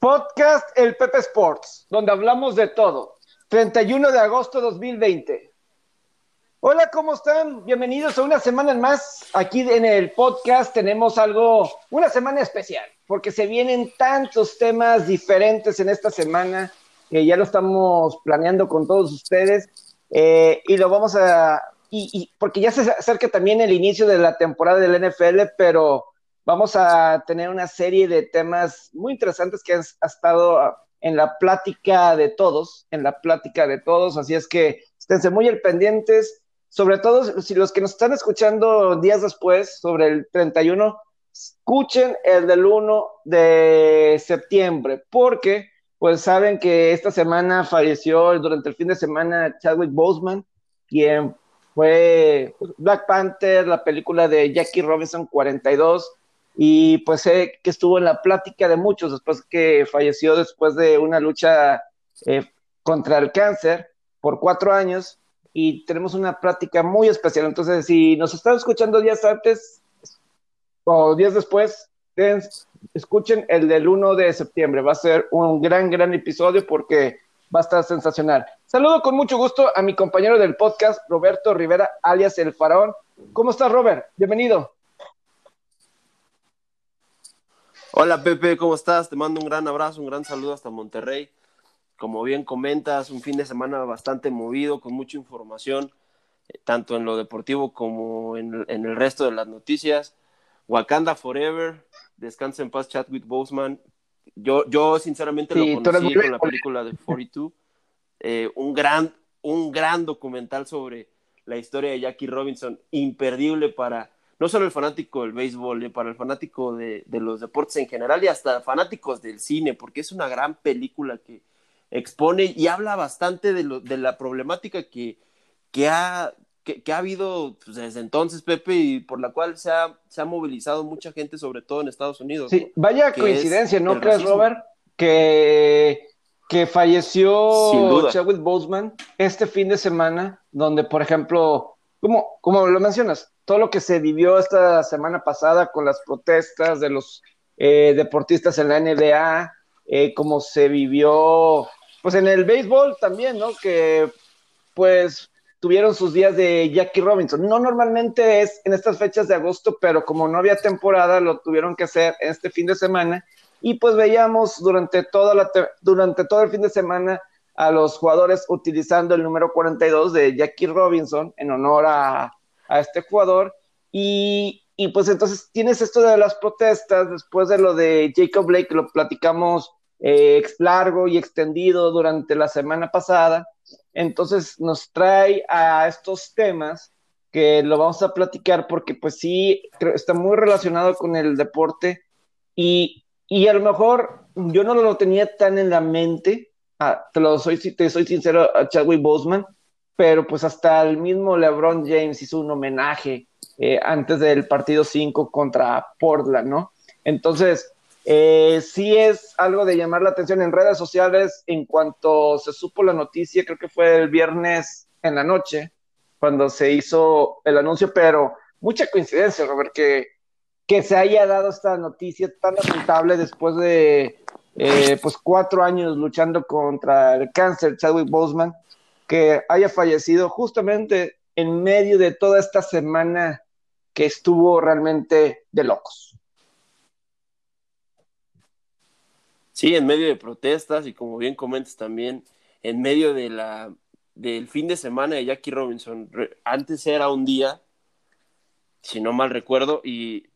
Podcast El Pepe Sports, donde hablamos de todo. 31 de agosto 2020. Hola, ¿cómo están? Bienvenidos a una semana más. Aquí en el podcast tenemos algo, una semana especial, porque se vienen tantos temas diferentes en esta semana que ya lo estamos planeando con todos ustedes eh, y lo vamos a, y, porque ya se acerca también el inicio de la temporada del NFL, pero vamos a tener una serie de temas muy interesantes que han estado en la plática de todos, en la plática de todos, así es que esténse muy al pendientes, sobre todo si los que nos están escuchando días después, sobre el 31, escuchen el del 1 de septiembre, porque pues saben que esta semana falleció durante el fin de semana Chadwick Boseman, quien fue Black Panther, la película de Jackie Robinson 42, y pues sé que estuvo en la plática de muchos después que falleció después de una lucha eh, contra el cáncer por cuatro años, y tenemos una plática muy especial. Entonces, si nos están escuchando días antes o días después, escuchen el del 1 de septiembre. Va a ser un gran, gran episodio porque va a estar sensacional. Saludo con mucho gusto a mi compañero del podcast, Roberto Rivera, alias El Faraón. ¿Cómo estás, Robert? Bienvenido. Hola, Pepe, ¿cómo estás? Te mando un gran abrazo, un gran saludo hasta Monterrey. Como bien comentas, un fin de semana bastante movido, con mucha información, eh, tanto en lo deportivo como en, el resto de las noticias. Wakanda Forever, Descansa en paz Chadwick Boseman. Yo, yo sinceramente lo conocí con la película de 42. Eh, un, gran, un gran documental sobre la historia de Jackie Robinson, imperdible para no solo el fanático del béisbol, eh, para el fanático de, de, los deportes en general y hasta fanáticos del cine, porque es una gran película que, expone y habla bastante de, lo, de la problemática que, que, ha, que, ha habido pues, desde entonces, Pepe, y por la cual se ha, se ha movilizado mucha gente, sobre todo en Estados Unidos. Sí, vaya coincidencia, ¿no crees, Robert? Que, que falleció Chadwick Boseman este fin de semana, donde, por ejemplo, como, como lo mencionas, todo lo que se vivió esta semana pasada con las protestas de los eh, deportistas en la NBA, eh, como se vivió pues en el béisbol también, ¿no? Que pues tuvieron sus días de Jackie Robinson. No normalmente es en estas fechas de agosto, pero como no había temporada, lo tuvieron que hacer este fin de semana. Y pues veíamos durante, toda la durante todo el fin de semana a los jugadores utilizando el número 42 de Jackie Robinson en honor a, a este jugador. Y, y, pues entonces tienes esto de las protestas, después de lo de Jacob Blake, lo platicamos eh, largo y extendido durante la semana pasada. Entonces nos trae a estos temas que lo vamos a platicar porque pues sí, está muy relacionado con el deporte y, y a lo mejor yo no lo tenía tan en la mente, ah, te lo soy, te soy sincero a Chadwick Boseman, pero pues hasta el mismo LeBron James hizo un homenaje eh, antes del partido 5 contra Portland, ¿no? Entonces, eh, sí es algo de llamar la atención en redes sociales en cuanto se supo la noticia, creo que fue el viernes en la noche, cuando se hizo el anuncio, pero mucha coincidencia, Robert, que, que se haya dado esta noticia tan lamentable después de eh, pues cuatro años luchando contra el cáncer, Chadwick Boseman, que haya fallecido justamente en medio de toda esta semana que estuvo realmente de locos. Sí, en medio de protestas y como bien comentas también, en medio de la, del fin de semana de Jackie Robinson. Antes era un día, si no mal recuerdo, y,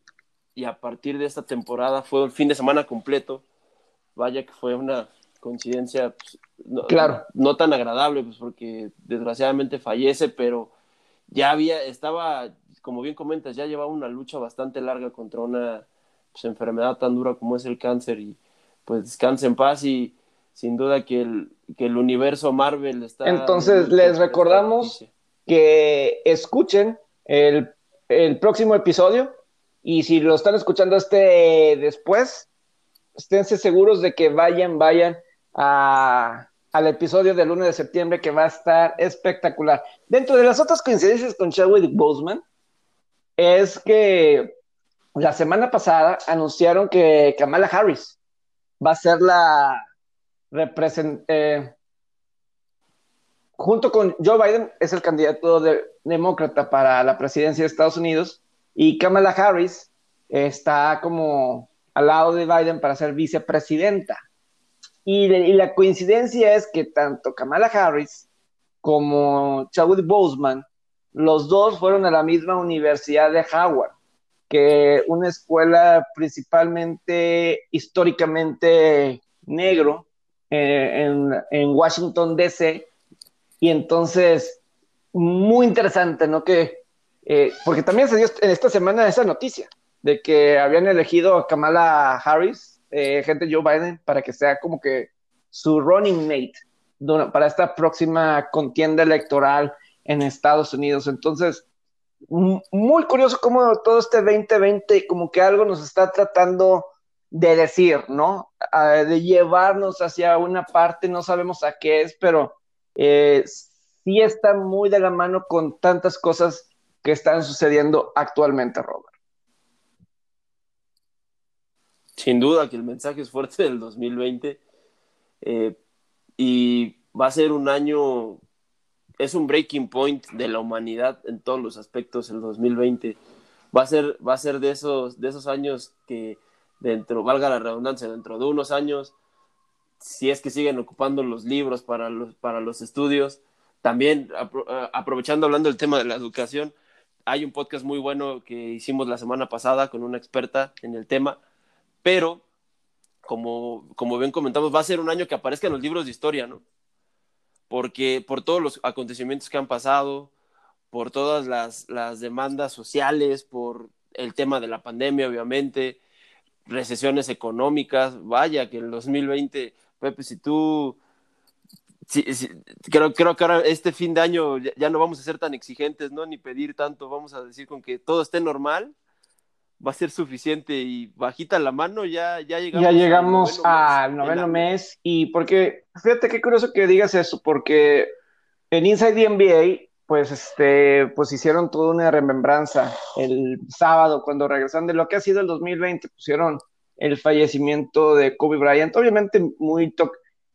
a partir de esta temporada fue el fin de semana completo. Vaya que fue una coincidencia pues, no, claro. no, tan agradable, pues porque desgraciadamente fallece, pero ya había, estaba, como bien comentas, ya llevaba una lucha bastante larga contra una pues, enfermedad tan dura como es el cáncer y pues descanse en paz y sin duda que el, que el universo Marvel está... Entonces les recordamos que escuchen el, el próximo episodio y si lo están escuchando este después, esténse seguros de que vayan, vayan al episodio del 1 de septiembre que va a estar espectacular. Dentro de las otras coincidencias con Chadwick Boseman, es que la semana pasada anunciaron que Kamala Harris va a ser la eh, junto con Joe Biden es el candidato demócrata para la presidencia de Estados Unidos y Kamala Harris está como al lado de Biden para ser vicepresidenta. Y, la coincidencia es que tanto Kamala Harris como Chadwick Boseman, los dos fueron a la misma universidad de Howard, que una escuela principalmente históricamente negro eh, en, Washington, D.C. Y entonces, muy interesante, ¿no? Que, eh, porque también se dio en esta semana esa noticia de que habían elegido a Kamala Harris, eh, gente Joe Biden, para que sea como que su running mate para esta próxima contienda electoral en Estados Unidos. Entonces, muy curioso cómo todo este 2020 como que algo nos está tratando de decir, ¿no? de llevarnos hacia una parte, no sabemos a qué es, pero eh, sí está muy de la mano con tantas cosas que están sucediendo actualmente, Robert. Sin duda que el mensaje es fuerte del 2020 eh, y va a ser un año, es un breaking point de la humanidad en todos los aspectos el 2020. Va a ser, va a ser de, esos, de esos años que dentro, valga la redundancia, dentro de unos años, si es que siguen ocupando los libros para los, para los estudios, también eh, aprovechando hablando del tema de la educación, hay un podcast muy bueno que hicimos la semana pasada con una experta en el tema, pero como, como bien comentamos, va a ser un año que aparezca en los libros de historia, ¿no? Porque por todos los acontecimientos que han pasado, por todas las, las demandas sociales, por el tema de la pandemia, obviamente, recesiones económicas, vaya que en 2020, Pepe, si tú, creo, creo que ahora este fin de año ya, no vamos a ser tan exigentes, ¿no? Ni pedir tanto, vamos a decir con que todo esté normal, va a ser suficiente y bajita la mano ya, ya llegamos. Ya llegamos al noveno, mes, y porque, fíjate qué curioso que digas eso, porque en Inside NBA pues este, pues hicieron toda una remembranza el sábado cuando regresaron de lo que ha sido el 2020, pusieron el fallecimiento de Kobe Bryant, obviamente muy,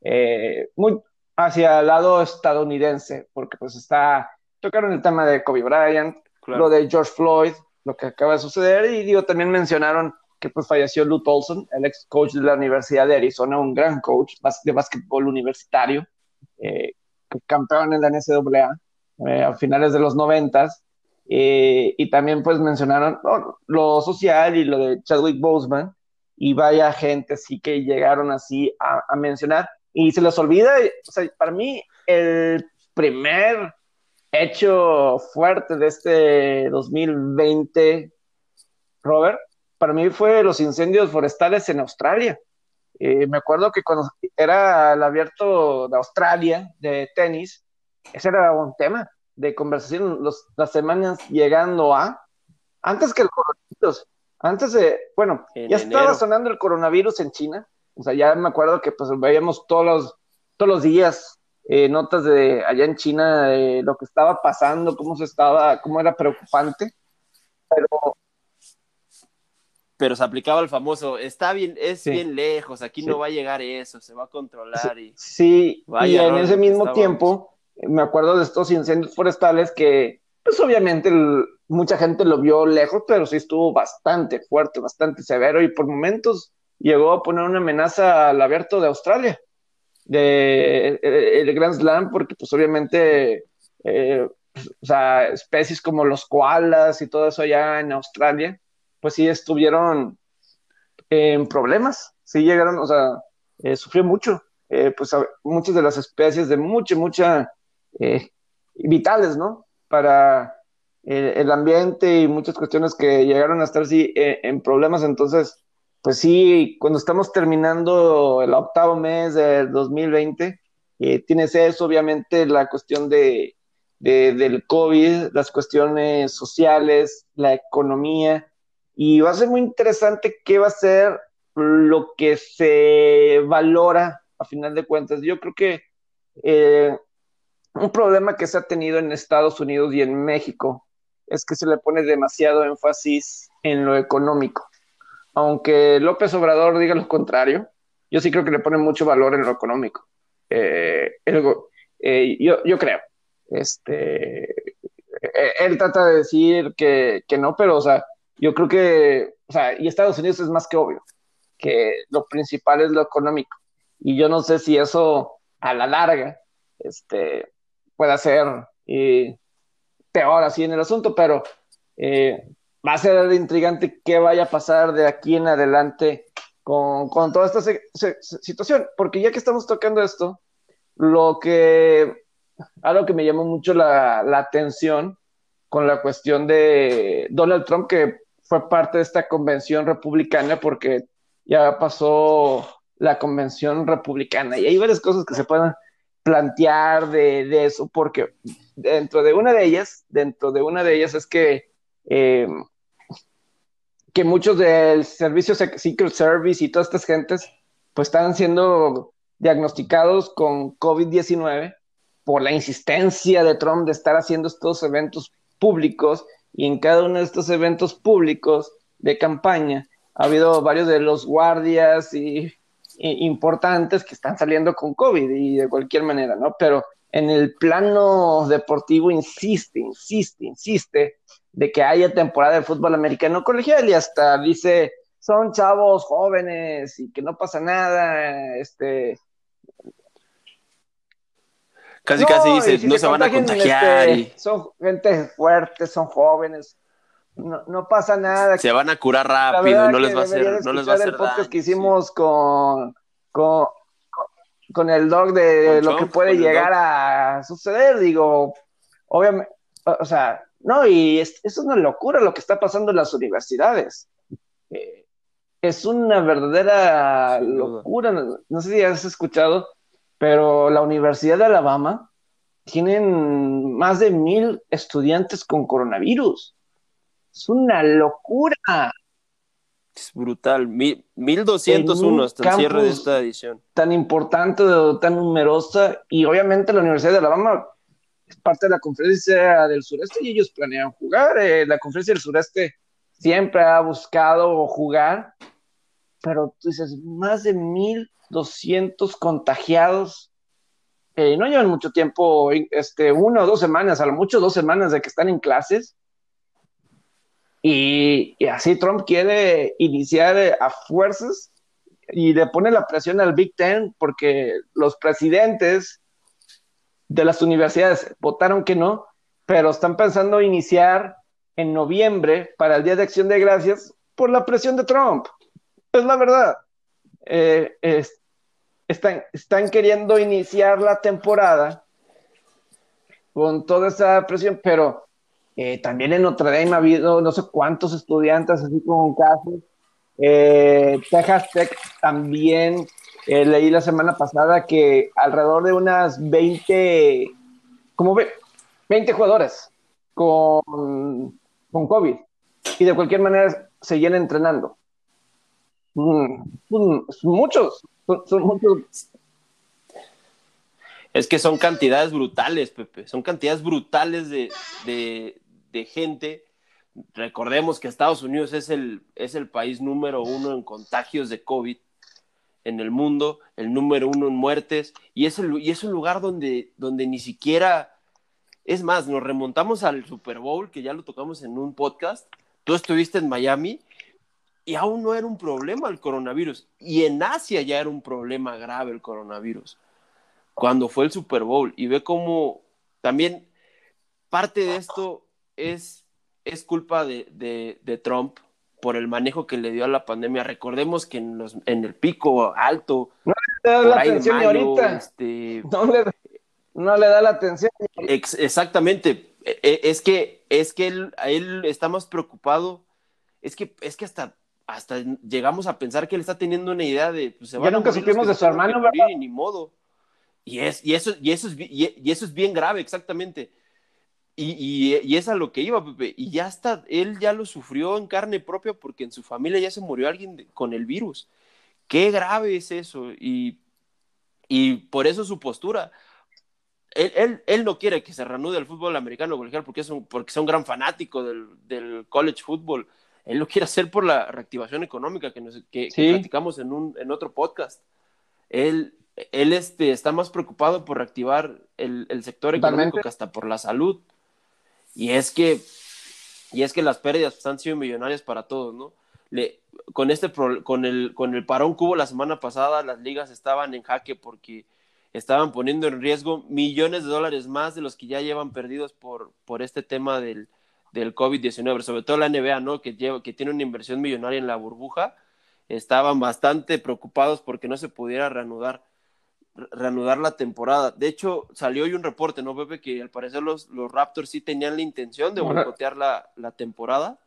eh, muy hacia el lado estadounidense, porque pues está, tocaron el tema de Kobe Bryant, lo de George Floyd, lo que acaba de suceder, y digo, también mencionaron que pues falleció Lou Tolson, el ex coach de la Universidad de Arizona, un gran coach de básquetbol universitario, eh, campeón en la NCAA eh, a finales de los noventas, eh, y también pues mencionaron lo social y lo de Chadwick Boseman, y vaya gente así que llegaron así a, mencionar, y se les olvida, o sea, para mí el primer hecho fuerte de este 2020, Robert, para mí fue los incendios forestales en Australia. Eh, me acuerdo que cuando era el abierto de Australia de tenis, ese era un tema de conversación. Las semanas llegando a, antes que el coronavirus, antes de, bueno, ya estaba sonando el coronavirus en China, o sea, ya me acuerdo que pues veíamos todos los, todos los días eh, notas de allá en China de lo que estaba pasando, cómo se estaba, cómo era preocupante, pero pero se aplicaba el famoso, está bien, es bien lejos, aquí no va a llegar eso, se va a controlar y... Sí, y en ese mismo tiempo, me acuerdo de estos incendios forestales que, pues obviamente mucha gente lo vio lejos, pero sí estuvo bastante fuerte, bastante severo y por momentos llegó a poner una amenaza al abierto de Australia, de, eh, el, Grand Slam, porque pues obviamente, eh, o sea, especies como los koalas y todo eso allá en Australia, pues sí estuvieron en problemas, sí llegaron, o sea, eh, sufrió mucho, pues muchas de las especies de mucha, mucha eh, vitales, ¿no? Para el, ambiente y muchas cuestiones que llegaron a estar eh, en problemas. Entonces, pues sí, cuando estamos terminando el octavo mes del 2020, eh, tienes eso, obviamente, la cuestión de, del COVID, las cuestiones sociales, la economía, y va a ser muy interesante qué va a ser lo que se valora a final de cuentas. Yo creo que un problema que se ha tenido en Estados Unidos y en México es que se le pone demasiado énfasis en lo económico. Aunque López Obrador diga lo contrario, yo sí creo que le ponen mucho valor en lo económico. Eh, eh, yo, yo creo. Este, él trata de decir que, que no, pero, o sea, yo creo que, o sea, y Estados Unidos es más que obvio, que lo principal es lo económico. Y yo no sé si eso a la larga este, pueda ser peor así en el asunto, pero eh, va a ser intrigante qué vaya a pasar de aquí en adelante con, con toda esta situación, porque ya que estamos tocando esto, lo que, algo que me llamó mucho la, la atención con la cuestión de Donald Trump, que fue parte de esta convención republicana, porque ya pasó la convención republicana y hay varias cosas que se pueden plantear de, de eso, porque dentro de una de ellas, dentro de una de ellas es que, eh, que muchos del servicio Secret Service y todas estas gentes, pues están siendo diagnosticados con COVID-19 por la insistencia de Trump de estar haciendo estos eventos públicos y en cada uno de estos eventos públicos de campaña ha habido varios de los guardias y importantes que están saliendo con COVID y de cualquier manera, ¿no? Pero en el plano deportivo insiste, insiste, insiste de que haya temporada de fútbol americano colegial y hasta dice, son chavos jóvenes y que no pasa nada, este... Casi, casi dice, no se van a contagiar. Este, son gente fuerte, son jóvenes, no, pasa nada. Se van a curar rápido, no les va a hacer, no les va a hacer el podcast que hicimos con, con, con, el dog de lo que puede llegar a suceder, digo, obviamente, o sea, no, y es, es, una locura lo que está pasando en las universidades. Eh, es una verdadera locura. No sé si has escuchado, pero la Universidad de Alabama tienen más de mil estudiantes con coronavirus. Es una locura. Es brutal. 1201 hasta el cierre de esta edición. Tan importante, tan numerosa. Y obviamente la Universidad de Alabama es parte de la conferencia del sureste y ellos planean jugar. Eh, la conferencia del sureste siempre ha buscado jugar. Pero tú dices, más de 1200 contagiados. Eh, no llevan mucho tiempo, este, una o dos semanas, a lo mucho dos semanas de que están en clases y, así Trump quiere iniciar eh, a fuerzas y le pone la presión al Big Ten porque los presidentes de las universidades votaron que no, pero están pensando iniciar en noviembre para el Día de Acción de Gracias por la presión de Trump. Es la verdad. Eh, están, están queriendo iniciar la temporada con toda esa presión, pero eh, también en Notre Dame ha habido no sé cuántos estudiantes así como casos. Eh, Texas Tech también eh, leí la semana pasada que alrededor de unas 20, como 20 jugadores con, con COVID y de cualquier manera seguían entrenando. Mm, son muchos, son, muchos. Es que son cantidades brutales, Pepe. Son cantidades brutales de, de gente. Recordemos que Estados Unidos es el, es el país número uno en contagios de COVID en el mundo, el número uno en muertes, y es, el, y es un lugar donde, donde ni siquiera, es más, nos remontamos al Super Bowl, que ya lo tocamos en un podcast, tú estuviste en Miami, y aún no era un problema el coronavirus, y en Asia ya era un problema grave el coronavirus, cuando fue el Super Bowl, y ve cómo también parte de esto es, es culpa de, Trump por el manejo que le dio a la pandemia. Recordemos que en, los, en el pico alto, no le da la atención ahorita. Este, no, le, da la atención. exactamente. E, e, es que, es que él, él está más preocupado. Es que, es que hasta, hasta llegamos a pensar que él está teniendo una idea de. Pues, ya nunca supimos de su hermano, ¿verdad? Ni modo. Y, es, y, eso, y, eso es, y eso es bien grave, exactamente. Y, y, es a lo que iba, Pepe. Y ya está, él ya lo sufrió en carne propia porque en su familia ya se murió alguien con el virus. Qué grave es eso. Y, y por eso su postura. Él, él, él, no quiere que se reanude el fútbol americano colegial porque es un, porque es un gran fanático del, del college football. Él lo quiere hacer por la reactivación económica que, nos, que, platicamos en, un, en otro podcast. él, él este, está más preocupado por reactivar el, sector económico que hasta por la salud. Y es que, y es que las pérdidas pues, han sido millonarias para todos, ¿no? Con, este con, el, con el parón cubo la semana pasada, las ligas estaban en jaque porque estaban poniendo en riesgo millones de dólares más de los que ya llevan perdidos por, por este tema del, del COVID-19, sobre todo la NBA, ¿no? Que, que tiene una inversión millonaria en la burbuja, estaban bastante preocupados porque no se pudiera reanudar, reanudar la temporada. De hecho, salió hoy un reporte, ¿no, Pepe? Que al parecer los, los Raptors sí tenían la intención de boicotear la, la temporada.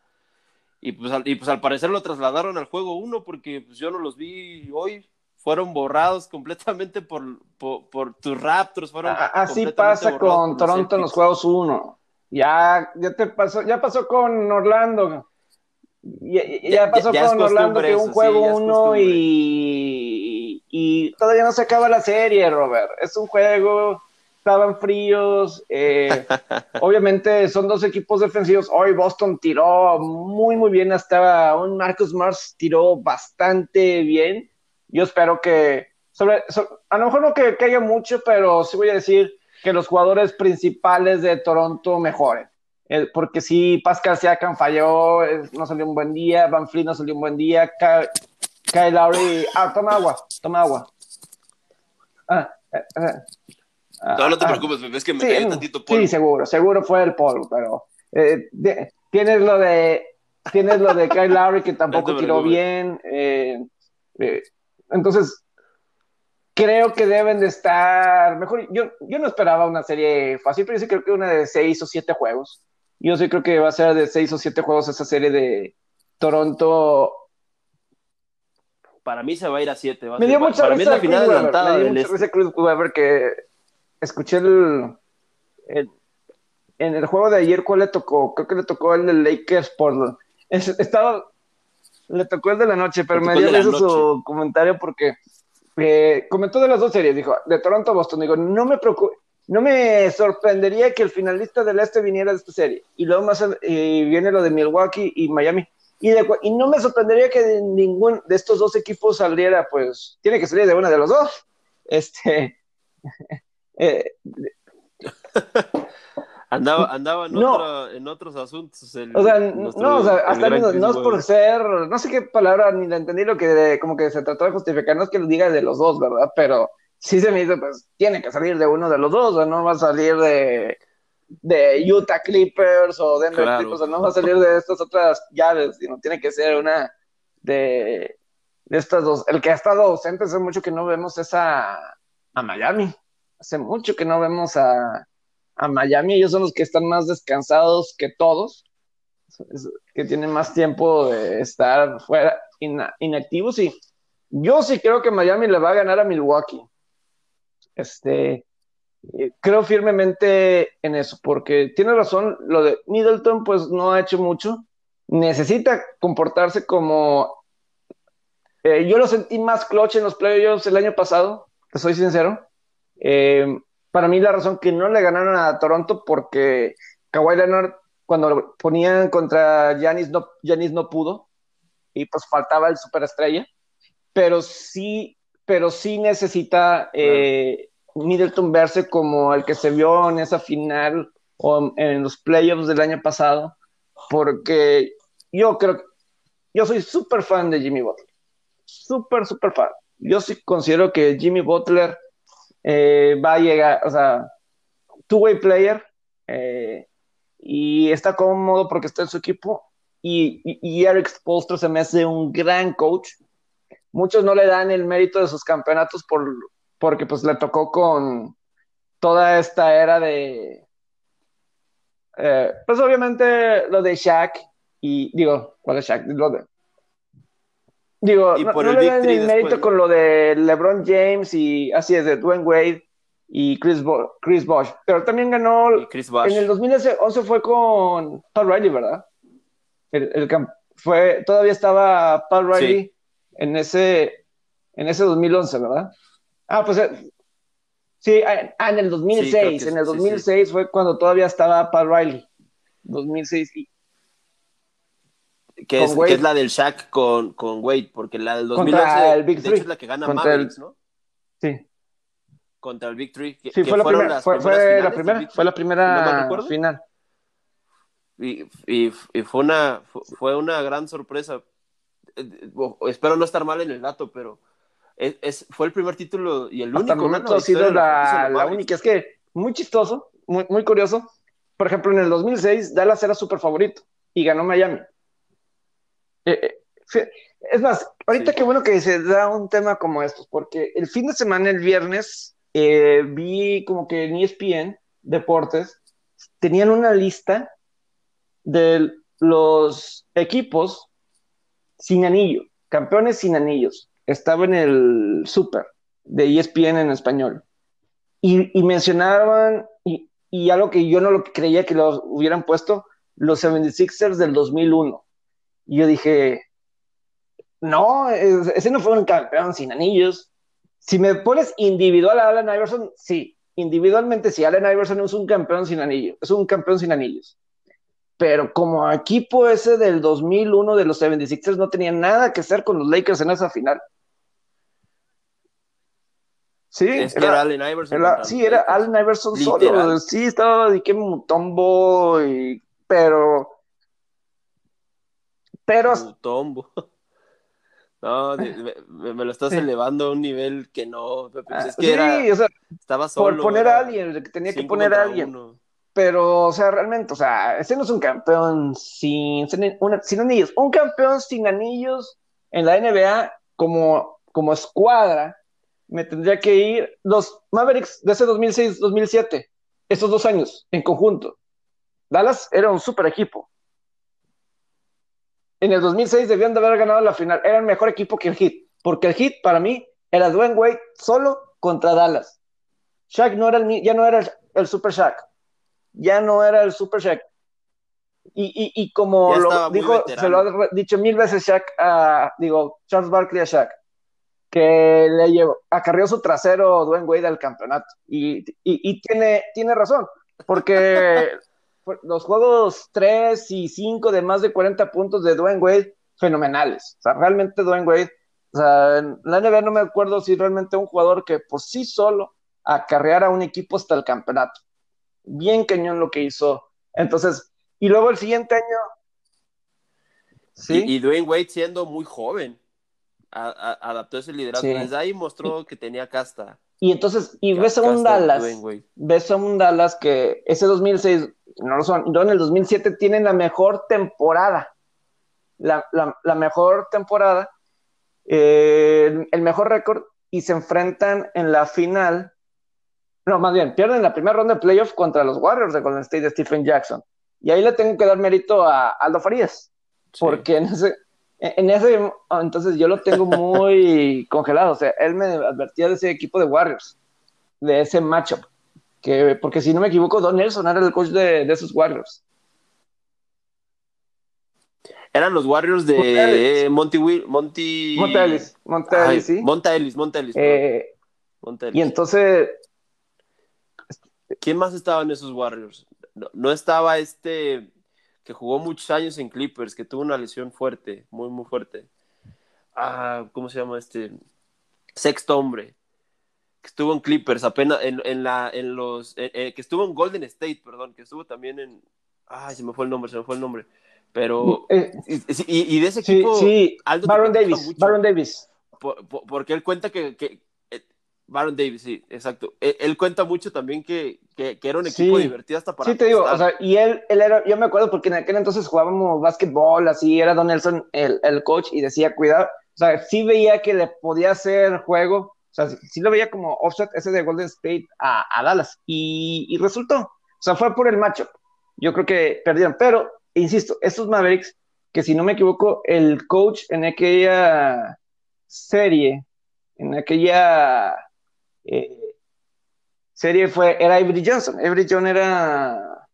Y pues, al, y pues al parecer lo trasladaron al juego 1 porque pues, yo no los vi hoy, fueron borrados completamente por, por, tus Raptors. Fueron Así pasa con Toronto en los juegos 1. Ya, ya te pasó, ya pasó con Orlando. Ya, ya, pasó con Orlando que un juego 1 y, y todavía no se acaba la serie, Robert. Es un juego, estaban fríos. Eh, obviamente son dos equipos defensivos. Hoy Boston tiró muy, muy bien. Hasta un Marcus Mars tiró bastante bien yo espero que, sobre, a lo mejor no que, haya mucho, pero sí voy a decir que los jugadores principales de Toronto mejoren. Eh, porque si Pascal Siakam falló, no salió un buen día, Van Fleet no salió un buen día, Kyle, Lowry, ah, toma agua, toma agua. Ah, eh, eh, no, no te ah, preocupes, es que me sí, tantito polvo. Sí, seguro, seguro fue el polvo, pero tienes lo de tienes lo de Kyle Lowry que tampoco tiró bien. Eh, entonces, creo que deben de estar mejor. Yo, yo no esperaba una serie fácil, pero yo sí creo que una de seis o siete juegos. Yo sí creo que va a ser de seis o siete juegos esa serie de Toronto. Para mí se va a ir a siete. me dio mucha para mí la final adelantada. Me dio mucha risa Chris Weber que escuché el, en el juego de ayer, ¿cuál le tocó? Creo que le tocó el de Lakers Portland. estaba, le tocó el de la noche, pero me dio eso su comentario porque eh, comentó de las dos series, dijo, de Toronto a Boston, digo, no me preocupe, no me sorprendería que el finalista del este viniera de esta serie. Y luego más viene lo de Milwaukee y Miami. Y, y no me sorprendería que de ningún de estos dos equipos saliera, pues, tiene que salir de una de los dos. Este. Eh, Andaba, andaba en, en otros asuntos. o sea, no, o sea, hasta no, es por ser, no sé qué palabra ni la entendí lo que como que se trató de justificar, no es que lo diga de los dos, ¿verdad? Pero sí se me dice, pues tiene que salir de uno de los dos, o no va a salir de, de Utah Clippers o Denver Clippers, o no va a salir de estas otras llaves, sino tiene que ser una de, de estas dos. El que ha estado ausente hace mucho que no vemos es a, a Miami, hace mucho que no vemos a a Miami, ellos son los que están más descansados que todos, que tienen más tiempo de estar fuera inactivos. Y yo sí creo que Miami le va a ganar a Milwaukee. Este, creo firmemente en eso, porque tiene razón, lo de Middleton pues no ha hecho mucho, necesita comportarse como... Eh, yo lo sentí más clutch en los playoffs el año pasado, te soy sincero. Eh, para mí la razón que no le ganaron a Toronto porque Kawhi Leonard cuando lo ponían contra Giannis no, no pudo y pues faltaba el superestrella, pero sí, pero sí necesita eh, Middleton verse como el que se vio en esa final o en los playoffs del año pasado, porque yo creo yo soy súper fan de Jimmy Butler, súper, súper fan. Yo sí considero que Jimmy Butler eh, va a llegar, o sea, two-way player eh, y está cómodo porque está en su equipo. Y, y, Eric Spolstra se me hace un gran coach. Muchos no le dan el mérito de sus campeonatos por, porque pues le tocó con toda esta era de... Eh, pues obviamente lo de Shaq y digo, ¿cuál es Shaq? Lo de, Digo, no, le dan el mérito con lo de LeBron James y así es, de Dwayne Wade y Chris, Chris Bosh. Pero también ganó. En el 2011 fue con Paul Riley, ¿verdad? El, fue, todavía estaba Paul Riley en, ese, en ese 2011, ¿verdad? Ah, pues eh, sí, ah, ah, en el 2006. en el 2006 fue cuando todavía estaba Paul Riley. 2006. Y, que es, la del Shaq con, con Wade, porque la del 2011 de hecho, es la que gana Mavericks, ¿no? Sí. Contra el Victory. sí, fue, la primera, fue, la primera, fue la primera final. Y, y, fue, una, fue una gran sorpresa. Eh, espero no estar mal en el dato, pero es, fue el primer título y el único. Hasta momento ha sido la, la única. Es que muy chistoso, muy, muy curioso. Por ejemplo, en el 2006, Dallas era súper favorito y ganó Miami. Eh, eh, es más, ahorita qué bueno que se da un tema como estos, porque el fin de semana, el viernes, eh, vi como que en ESPN Deportes tenían una lista de los equipos sin anillo, campeones sin anillos. Estaba en el Super de ESPN en español. Y, y mencionaban, y, y, algo que yo no lo creía que lo hubieran puesto, los 76ers del 2001. Y yo dije, no, ese no fue un campeón sin anillos. Si me pones individual a Allen Iverson, sí, individualmente sí, Allen Iverson es un campeón sin anillos, es un campeón sin anillos. Pero como equipo ese del 2001 de los 76ers no tenía nada que hacer con los Lakers en esa final. Sí, era, Allen Iverson. sí, era Allen Iverson solo. Sí, estaba de que Mutombo, y, pero. Pero. Mutombo. No, me, lo estás elevando a un nivel que no. Pues ah, es que sí, era, o sea, estaba solo. Por poner a alguien, tenía que poner a alguien. Pero, o sea, realmente, o sea, ese no es un campeón sin, sin anillos. Un campeón sin anillos en la NBA como, como escuadra me tendría que ir los Mavericks de ese 2006-2007, esos dos años en conjunto. Dallas era un super equipo. En el 2006 debían de haber ganado la final. Era el mejor equipo que el Heat, porque el Heat para mí era Dwayne Wade solo contra Dallas. Shaq no era el, ya no era el, Super Shaq. Ya no era el Super Shaq. Y, y, como lo dijo, se lo ha dicho mil veces Shaq a, digo, Charles Barkley a Shaq que le llevó, acarrió su trasero Dwayne Wade al campeonato. Y, tiene, tiene razón, porque los juegos 3 y 5 de más de 40 puntos de Dwayne Wade, fenomenales. O sea, realmente Dwayne Wade, o sea, en la NBA no me acuerdo si realmente un jugador que por sí solo acarreara a un equipo hasta el campeonato. Bien cañón lo que hizo. Entonces, y luego el siguiente año. ¿sí? y Dwayne Wade siendo muy joven adaptó ese liderazgo. Desde ahí mostró que tenía casta. Y entonces, y ves a un Dallas, ves a un Dallas que ese 2006, no lo son, en el 2007 tienen la mejor temporada, la, mejor temporada, eh, el mejor récord, y se enfrentan en la final, no, más bien, pierden la primera ronda de playoff contra los Warriors de Golden State de Stephen Jackson. Y ahí le tengo que dar mérito a Aldo Farías, porque en ese, en ese, entonces yo lo tengo muy congelado. O sea, él me advertía de ese equipo de Warriors, de ese matchup. Que, porque si no me equivoco, Don Nelson era el coach de, esos Warriors. Eran los Warriors de Monty Will, Monty. Montelis, Montelis, sí. Montelis, Montelis. Eh, y entonces. ¿Quién más estaba en esos Warriors? no estaba este que jugó muchos años en Clippers, que tuvo una lesión fuerte, muy, muy fuerte. Ah, ¿cómo se llama este? Sexto hombre, que estuvo en Clippers, apenas en, la, en los, eh, eh, que estuvo en Golden State, perdón, que estuvo también en, ay, se me fue el nombre, se me fue el nombre, pero, eh, y, de ese equipo, sí, Baron Davis, Baron Davis. porque él cuenta que, Baron Davis, sí, exacto. E, él, cuenta mucho también que, que, era un equipo divertido hasta para. Sí, te digo, o sea, y él, él era, yo me acuerdo porque en aquel entonces jugábamos básquetbol, así, era Don Nelson el, el coach y decía, cuidado, o sea, sí veía que le podía hacer juego, o sea, sí, lo veía como offset ese de Golden State a, a Dallas y, y, resultó, o sea, fue por el matchup. Yo creo que perdieron, pero, insisto, estos Mavericks, que si no me equivoco, el coach en aquella serie, en aquella eh, serie fue, era Avery Johnson. Avery Johnson era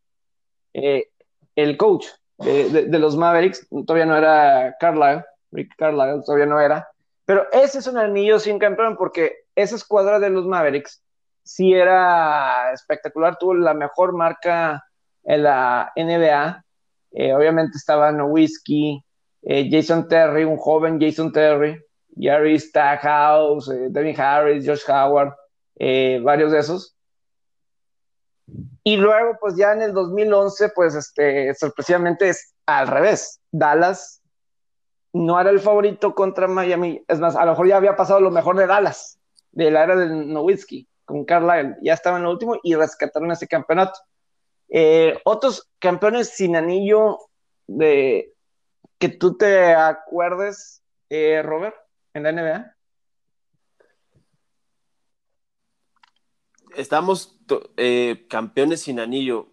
eh, el coach de, los Mavericks, todavía no era Carlisle, Rick Carlisle todavía no era, pero ese es un anillo sin campeón porque esa escuadra de los Mavericks sí era espectacular, tuvo la mejor marca en la NBA, eh, obviamente estaba Nowitzki, Jason Terry, un joven Jason Terry, Jerry Stackhouse, eh, Devin Harris, Josh Howard, eh, varios de esos. Y luego, pues ya en el 2011, pues este, sorpresivamente es al revés. Dallas no era el favorito contra Miami. Es más, a lo mejor ya había pasado lo mejor de Dallas, de la era de Nowitzki, con Carlisle. Ya estaba en lo último y rescataron ese campeonato. Eh, otros campeones sin anillo de que tú te acuerdes, eh, Robert, en la NBA. Estamos eh, campeones sin anillo.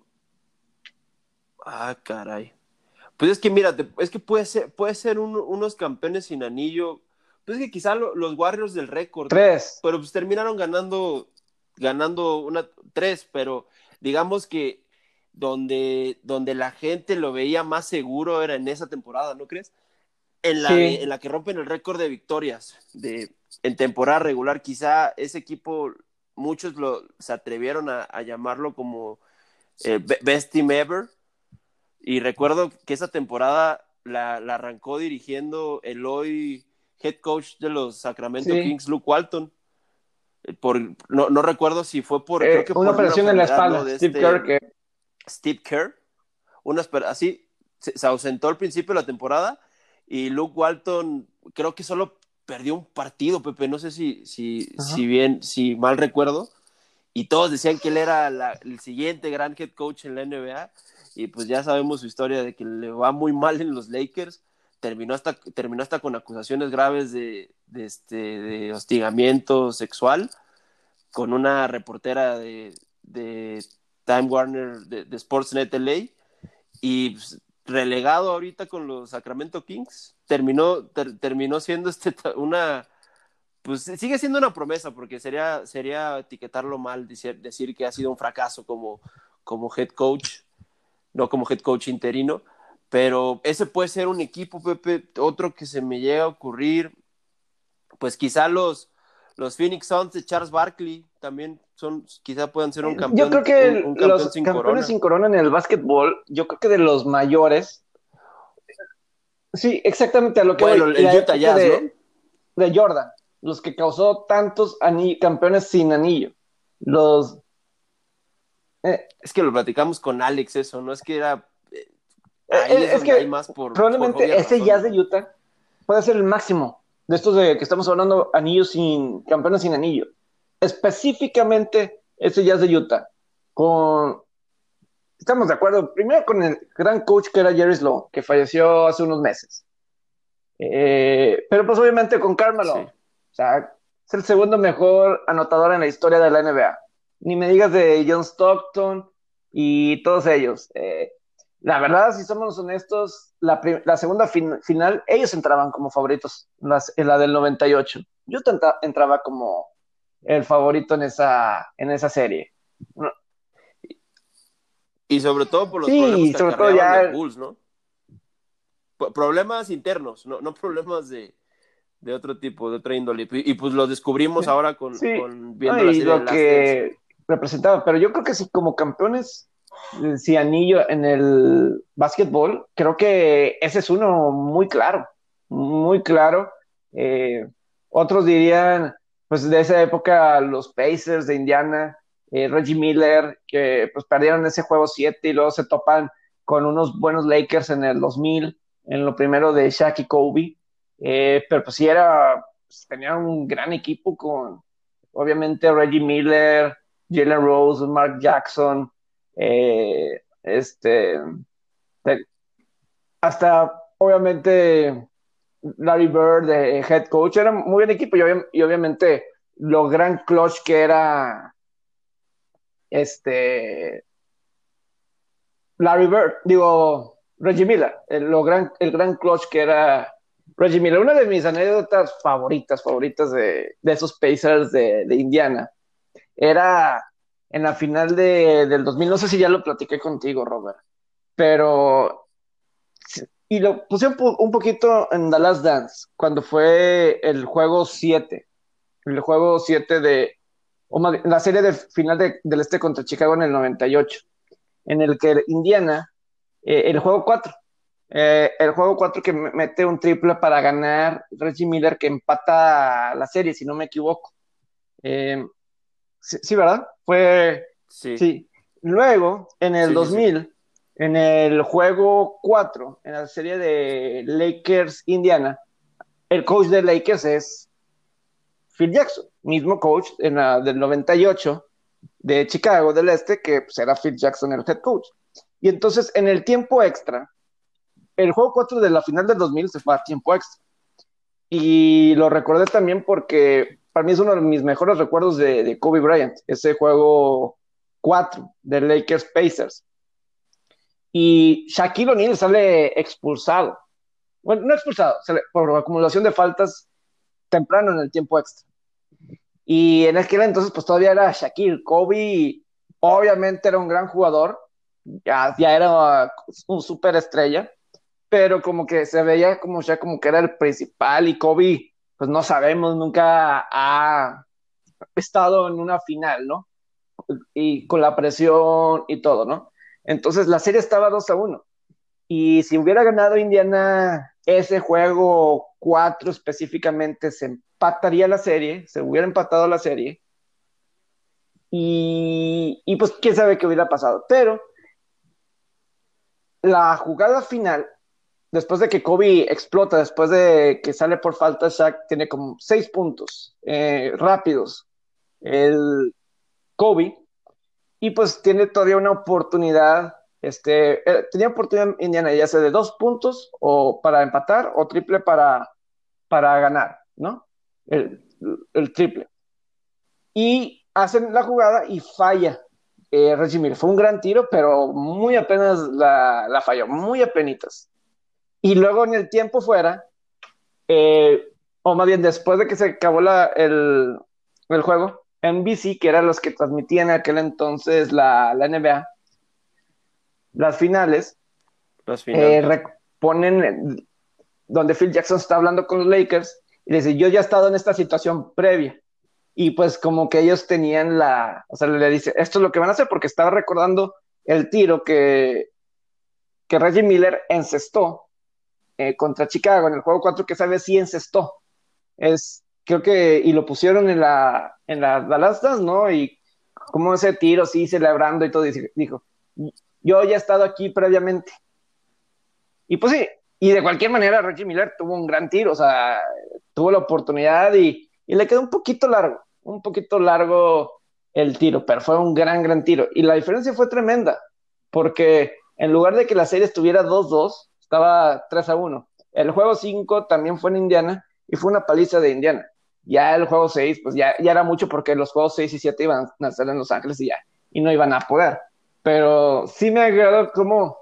Ah, caray. Pues es que mira, es que puede ser, puede ser unos campeones sin anillo. Pues es que quizá los Warriors del récord. Tres. Pero pues terminaron ganando, ganando una, tres, pero digamos que donde, donde la gente lo veía más seguro era en esa temporada, ¿no crees? En la, en la que rompen el récord de victorias de, en temporada regular. Quizá ese equipo, muchos lo, se atrevieron a, llamarlo como eh, Best Team Ever. Y recuerdo que esa temporada la, arrancó dirigiendo el hoy head coach de los Sacramento Kings, Luke Walton. Por, no, no recuerdo si fue por. Eh, una operación en la espalda, de Steve este, Steve Kerr, así se, ausentó al principio de la temporada y Luke Walton creo que solo perdió un partido, Pepe, no sé si, si, si bien, si mal recuerdo, y todos decían que él era el siguiente gran head coach en la NBA, y pues ya sabemos su historia de que le va muy mal en los Lakers, terminó hasta, terminó hasta con acusaciones graves de, de, este, de hostigamiento sexual con una reportera de, de Time Warner de, Sportsnet LA y pues, relegado ahorita con los Sacramento Kings, terminó, terminó siendo este, una, pues sigue siendo una promesa porque sería, sería etiquetarlo mal, decir, decir que ha sido un fracaso como, como head coach, no como head coach interino, pero ese puede ser un equipo, Pepe, otro que se me llega a ocurrir, pues quizá los, los Phoenix Suns de Charles Barkley también son, quizá puedan ser un campeón. Yo creo que los campeones sin corona en el básquetbol, yo creo que de los mayores. Sí, exactamente a lo que. Bueno, el Utah Jazz, de, ¿no? de Jordan, los que causó tantos campeones sin anillo. Los. Eh, es que lo platicamos con Alex, eso, ¿no? Es que era. Eh, eh, es, que hay más por, probablemente ese Jazz de Utah puede ser el máximo de estos de que estamos hablando, anillos sin, campeones sin anillo. Específicamente ese Jazz de Utah. Con, estamos de acuerdo, primero con el gran coach que era Jerry Slow, que falleció hace unos meses. Eh, pero pues obviamente con Carmelo. O sea, es el segundo mejor anotador en la historia de la NBA. Ni me digas de John Stockton y todos ellos. Eh, la verdad, si somos honestos, la, segunda final, ellos entraban como favoritos en la del 98. Yo entraba como el favorito en esa, en esa serie. Y sobre todo por los problemas que sobre todo ya... Bulls, ¿no? problemas internos, no, no problemas de, otro tipo, de otra índole. Y, pues lo descubrimos ahora con, viendo la serie lo que representaba. Pero yo creo que sí, como campeones si anillo en el básquetbol, creo que ese es uno muy claro, muy claro. Eh, otros dirían, pues de esa época, los Pacers de Indiana, eh, Reggie Miller, que pues perdieron ese juego 7 y luego se topan con unos buenos Lakers en el 2000, en lo primero de Shaq y Kobe. Eh, pero pues sí era, pues, un gran equipo con, obviamente, Reggie Miller, Jalen Rose, Mark Jackson, eh, este, hasta obviamente Larry Bird, de head coach, era muy buen equipo y, obviamente lo gran clutch que era este Larry Bird, digo Reggie Miller, el, gran, el gran clutch que era Reggie Miller, una de mis anécdotas favoritas, favoritas de, esos Pacers de, de Indiana, era en la final de, del 2000, no sé si ya lo platiqué contigo, Robert, pero... Y lo puse un, poquito en The Last Dance, cuando fue el juego 7, el juego 7 de... la serie de final del este contra Chicago en el 98, en el que Indiana, eh, el juego 4, Eh, el juego 4 que mete un triple para ganar Reggie Miller que empata la serie, si no me equivoco. Eh, sí, ¿verdad? Fue. Sí. Luego, en el 2000, en el juego 4, en la serie de Lakers-Indiana, el coach de Lakers es Phil Jackson, mismo coach en la, del 98 de Chicago del Este, que pues, era Phil Jackson el head coach. Y entonces, en el tiempo extra, el juego 4 de la final del 2000 se fue a tiempo extra. Y lo recordé también porque para mí es uno de mis mejores recuerdos de, Kobe Bryant, ese juego 4 de Lakers Pacers. Y Shaquille O'Neal sale expulsado. Bueno, no expulsado, por acumulación de faltas temprano en el tiempo extra. Y en aquel entonces, pues todavía era Shaquille. Kobe, obviamente, era un gran jugador, ya, ya era un super estrella, pero como que se veía como ya como que era el principal y Kobe, pues no sabemos, nunca ha estado en una final, ¿no? Y con la presión y todo, ¿no? Entonces la serie estaba 2 a 1. Y si hubiera ganado Indiana ese juego 4 específicamente, se empataría la serie, se hubiera empatado la serie. Y, y pues quién sabe qué hubiera pasado. Pero la jugada final después de que Kobe explota, después de que sale por falta, Shaq tiene como seis puntos eh, rápidos. El Kobe. Y pues tiene todavía una oportunidad. Este, eh, tenía oportunidad Indiana ya sea de dos puntos o para empatar o triple para, para ganar, ¿no? El, triple. Y hacen la jugada y falla eh, Reggie Miller. Fue un gran tiro, pero muy apenas la, la falló, muy apenitas. Y luego en el tiempo fuera, eh, o más bien después de que se acabó el, el, juego, NBC, que eran los que transmitían en aquel entonces la, la NBA, las finales, las finales. Eh, ponen donde Phil Jackson está hablando con los Lakers y dice, yo ya he estado en esta situación previa. Y pues como que ellos tenían la, o sea, le dice, esto es lo que van a hacer porque estaba recordando el tiro que, que Reggie Miller encestó eh, contra Chicago en el juego 4 que sabe si encestó. Es, creo que, y lo pusieron en la, en las balastas, ¿no? Y como ese tiro, sí, celebrando y todo, dijo, yo ya he estado aquí previamente. Y pues sí, y de cualquier manera Reggie Miller tuvo un gran tiro, o sea, tuvo la oportunidad y, y le quedó un poquito largo, un poquito largo el tiro, pero fue un gran, gran tiro. Y la diferencia fue tremenda, porque en lugar de que la serie estuviera 2-2, estaba 3 a 1. El juego 5 también fue en Indiana y fue una paliza de Indiana. Ya el juego 6, pues ya, ya era mucho porque los juegos 6 y 7 iban a ser en Los Ángeles y ya, y no iban a poder. Pero sí me agradó como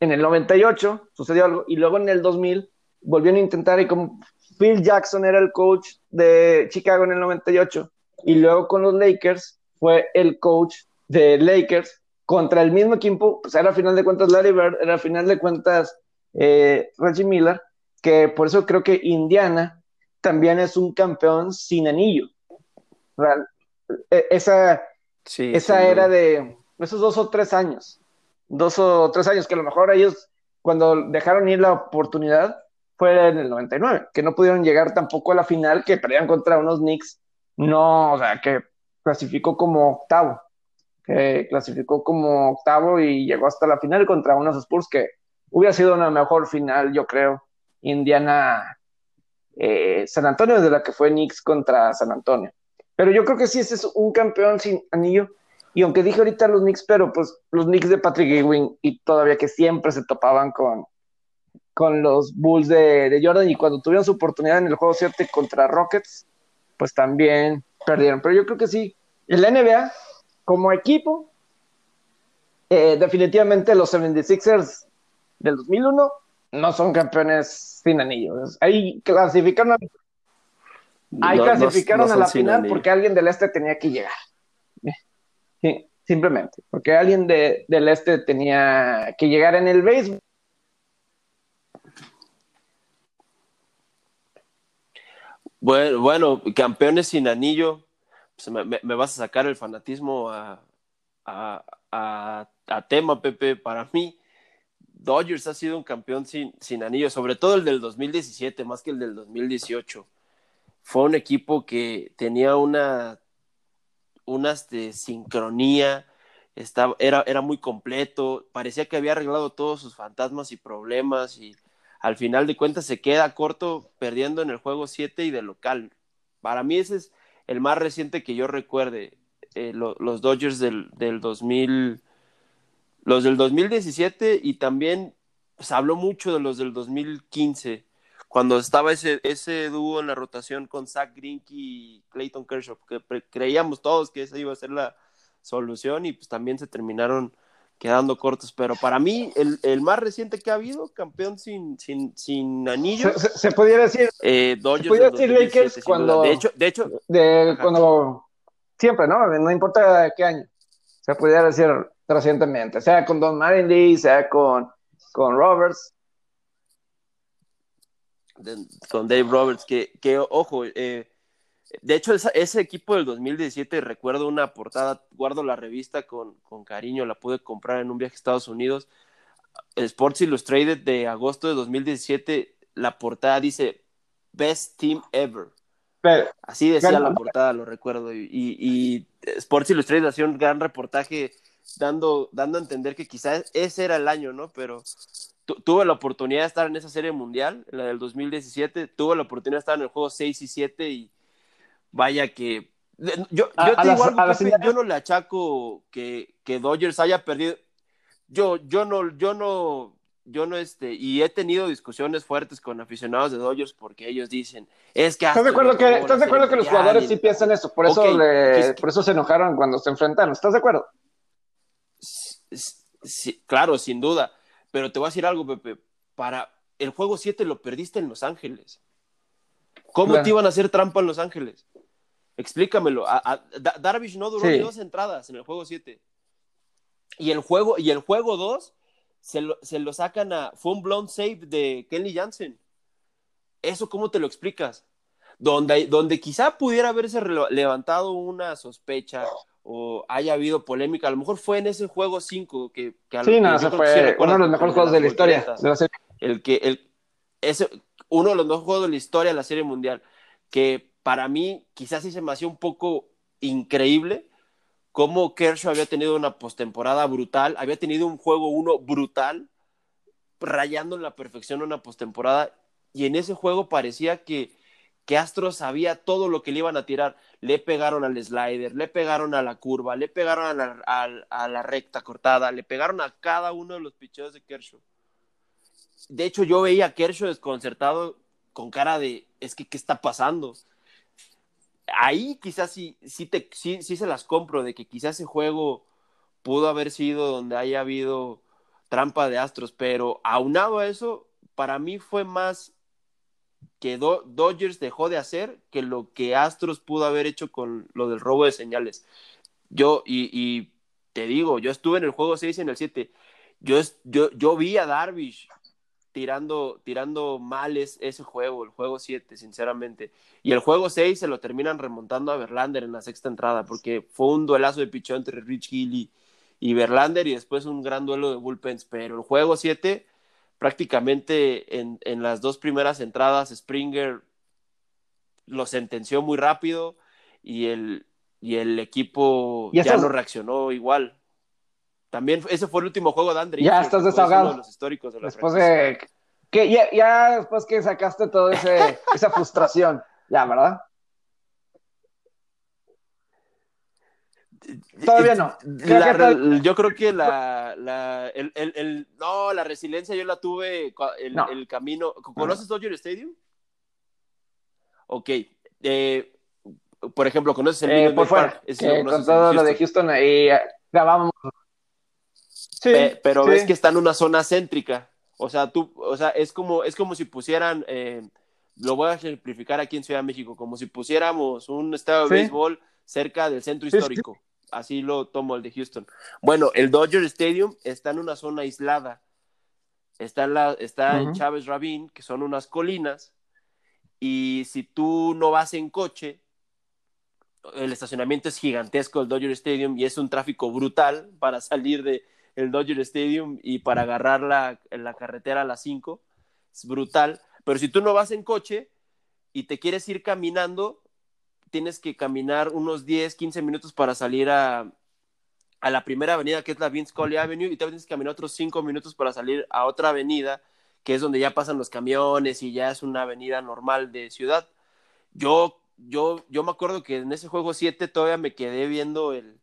en el 98 sucedió algo y luego en el 2000 volvieron a intentar y como Phil Jackson era el coach de Chicago en el 98 y luego con los Lakers fue el coach de Lakers contra el mismo equipo, pues era al final de cuentas Larry Bird, era al final de cuentas eh, Reggie Miller, que por eso creo que Indiana también es un campeón sin anillo. E, esa esa era de esos dos o tres años, dos o tres años, que a lo mejor ellos cuando dejaron ir la oportunidad fue en el 99, que no pudieron llegar tampoco a la final, que perdían contra unos Knicks, no, o sea, que clasificó como octavo que clasificó como octavo y llegó hasta la final contra unos Spurs que hubiera sido una mejor final, yo creo. Indiana eh, San Antonio de la que fue Knicks contra San Antonio. Pero yo creo que sí, ese es un campeón sin anillo. Y aunque dije ahorita los Knicks, pero pues los Knicks de Patrick Ewing y todavía que siempre se topaban con, con los Bulls de, Jordan y cuando tuvieron su oportunidad en el juego 7 contra Rockets, pues también perdieron. Pero yo creo que sí, en la NBA como equipo, eh, definitivamente los 76ers del 2001 no son campeones sin anillos. Ahí clasificaron, ahí clasificaron a la final porque alguien del este tenía que llegar. simplemente, porque alguien del este tenía que llegar en el béisbol. Bueno, bueno, campeones sin anillo, me, vas a sacar el fanatismo a, tema, Pepe. Para mí, Dodgers ha sido un campeón sin, sin anillo, sobre todo el del 2017, más que el del 2018. Fue un equipo que tenía una, una este, sincronía, estaba, era, era muy completo, parecía que había arreglado todos sus fantasmas y problemas y al final de cuentas se queda corto perdiendo en el juego 7 y de local. Para mí ese es el más reciente que yo recuerde, eh, los Dodgers del, del 2000 los del 2017 y también se habló mucho de los del 2015, cuando estaba ese, ese dúo en la rotación con Zach Greinke y Clayton Kershaw, que creíamos todos que esa iba a ser la solución y pues también se terminaron quedando cortos, pero para mí el, el más reciente que ha habido, campeón sin, sin, sin anillo. Se, pudiera decir, eh, se pudiera decir Lakers cuando, de hecho, de hecho, de, cuando siempre, ¿no? No importa qué año, se pudiera decir recientemente, sea con Don Lee, sea con, con Roberts. con Dave Roberts, que, que ojo, eh, de hecho ese equipo del 2017, recuerdo una portada, guardo la revista con, con cariño, la pude comprar en un viaje a Estados Unidos, Sports Illustrated de agosto de 2017, la portada dice Best Team Ever. Así decía la portada, lo recuerdo. Y, y, Sports Illustrated hacía un gran reportaje dando, dando a entender que quizás ese era el año, ¿no? Pero tuve la oportunidad de estar en esa serie mundial, la del 2017, tuve la oportunidad de estar en el juego 6 y 7 y vaya que... Yo, yo, no le achaco que, que Dodgers haya perdido. Yo, yo no, yo no, yo no, este, y he tenido discusiones fuertes con aficionados de Dodgers porque ellos dicen, es que... ¿Estás de acuerdo que, ¿estás de acuerdo que los jugadores sí piensan eso? Por eso, por eso se enojaron cuando se enfrentaron. ¿Estás de acuerdo? Sí, claro, sin duda. Pero te voy a decir algo, Pepe. Para el juego 7 lo perdiste en Los Ángeles. ¿Cómo te iban a hacer trampa en Los Ángeles? Explícamelo. Darvish no duró ni dos entradas en el juego 7. Y el juego, y el juego 2 se lo, se lo sacan a. Fue un blown save de Kenny Jansen. ¿Eso cómo te lo explicas? Donde, donde quizá pudiera haberse levantado una sospecha o haya habido polémica. A lo mejor fue en ese juego 5 que, que, Sí, no, fue uno de los mejores juegos de la historia. El que, el, ese, uno de los mejores juegos de la historia de la Serie Mundial, que para mí quizás sí se me hacía un poco increíble cómo Kershaw había tenido una postemporada brutal, había tenido un juego 1 brutal, rayando en la perfección una postemporada, y en ese juego parecía que que Astros sabía todo lo que le iban a tirar. Le pegaron al slider, le pegaron a la curva, le pegaron a la, recta cortada, le pegaron a cada uno de los picheos de Kershaw. De hecho, yo veía a Kershaw desconcertado con cara de, es que, ¿qué está pasando? Ahí quizás sí, te, se las compro, de que quizás ese juego pudo haber sido donde haya habido trampa de Astros, pero aunado a eso, para mí fue más que Dodgers dejó de hacer que lo que Astros pudo haber hecho con lo del robo de señales. Yo, y, te digo, yo estuve en el juego 6 y en el 7. Yo, yo, yo vi a Darvish tirando, tirando mal ese juego, el juego 7, sinceramente. Y el juego 6 se lo terminan remontando a Verlander en la sexta entrada, porque fue un duelazo de pichón entre Rich Hill y, y Verlander y después un gran duelo de bullpens. Pero el juego 7 prácticamente en, en, las dos primeras entradas Springer lo sentenció muy rápido y el, y el equipo ya no reaccionó igual. También ese fue el último juego de Andrés. Ya estás desahogado. los históricos después de que ya, ya, después que sacaste toda esa frustración, ya, ¿verdad? Todavía no. yo creo que la, la el, el, no, la resiliencia yo la tuve el, el camino. ¿Conoces Dodger Stadium? Ok. Eh, por ejemplo, ¿conoces el eh, por fuera, con todo lo de Houston ahí eh, grabamos. Sí, pero ves que está en una zona céntrica. O sea, tú, o sea, es como, es como si pusieran, eh, lo voy a ejemplificar aquí en Ciudad de México, como si pusiéramos un estadio de béisbol cerca del centro histórico así lo tomo el de Houston. Bueno, el Dodger Stadium está en una zona aislada. Está en, la, está en Chávez Rabín, que son unas colinas, y si tú no vas en coche, el estacionamiento es gigantesco, el Dodger Stadium, y es un tráfico brutal para salir de, el Dodger Stadium y para agarrar la, la carretera a las 5. Es brutal. Pero si tú no vas en coche y te quieres ir caminando, tienes que caminar unos 10, 15 minutos para salir a, a la primera avenida que es la Vince Colley Avenue y te tienes que caminar otros 5 minutos para salir a otra avenida que es donde ya pasan los camiones y ya es una avenida normal de ciudad. Yo, yo, yo me acuerdo que en ese juego 7 todavía me quedé viendo el,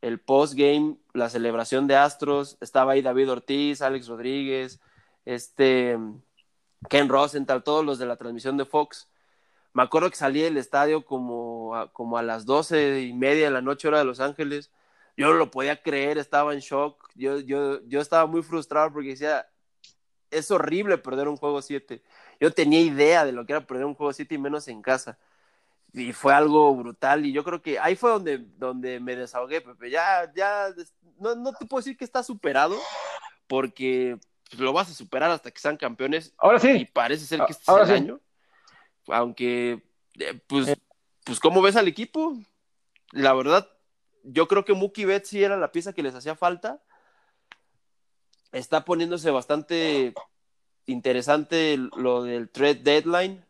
el post-game, la celebración de Astros, estaba ahí David Ortiz, Alex Rodríguez, este Ken Rosenthal, todos los de la transmisión de Fox. Me acuerdo que salí del estadio como a, como a las doce y media de la noche, hora de Los Ángeles. Yo no lo podía creer, estaba en shock. Yo, yo, yo estaba muy frustrado porque decía, es horrible perder un juego 7. Yo tenía idea de lo que era perder un juego 7 y menos en casa. Y fue algo brutal. Y yo creo que ahí fue donde, donde me desahogué, Pepe. Ya, ya, no, no te puedo decir que está superado, porque pues, lo vas a superar hasta que sean campeones. Ahora sí. Y parece ser que este es el año. Aunque, eh, pues, eh. pues, ¿cómo ves al equipo? La verdad, yo creo que Mookie Betts sí era la pieza que les hacía falta está poniéndose bastante interesante lo del trade deadline.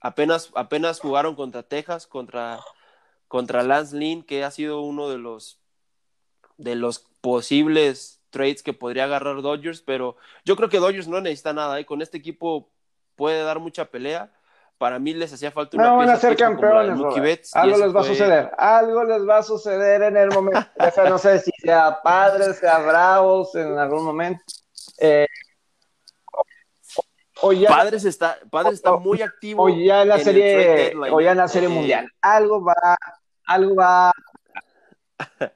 Apenas, apenas jugaron contra Texas, contra, contra Lance Lynn, que ha sido uno de los, de los posibles trades que podría agarrar Dodgers, pero yo creo que Dodgers no necesita nada. ¿eh? Con este equipo puede dar mucha pelea. Para mí les hacía falta una no van a ser campeones. algo les va a suceder. Algo les va a suceder en el momento. no sé si sea padres, sea bravos en algún momento. Eh, o ya, padres está, padres está muy activo. O ya en la serie, o ya en la serie eh, mundial. Algo va, algo va.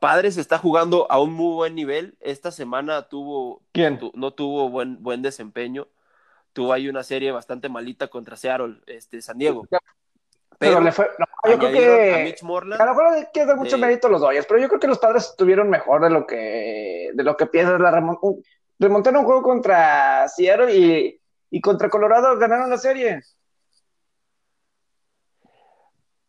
Padres está jugando a un muy buen nivel. Esta semana tuvo, ¿Quién? no tuvo buen, buen desempeño tuvo ahí una serie bastante malita contra Seattle, este, San Diego. Pero, le fue, yo creo que a Morland, a lo mejor que dar mucho mérito a los Dodgers, pero yo creo que los padres estuvieron mejor de lo que de lo que piensas la remontaron un juego contra Seattle y, y contra Colorado ganaron la serie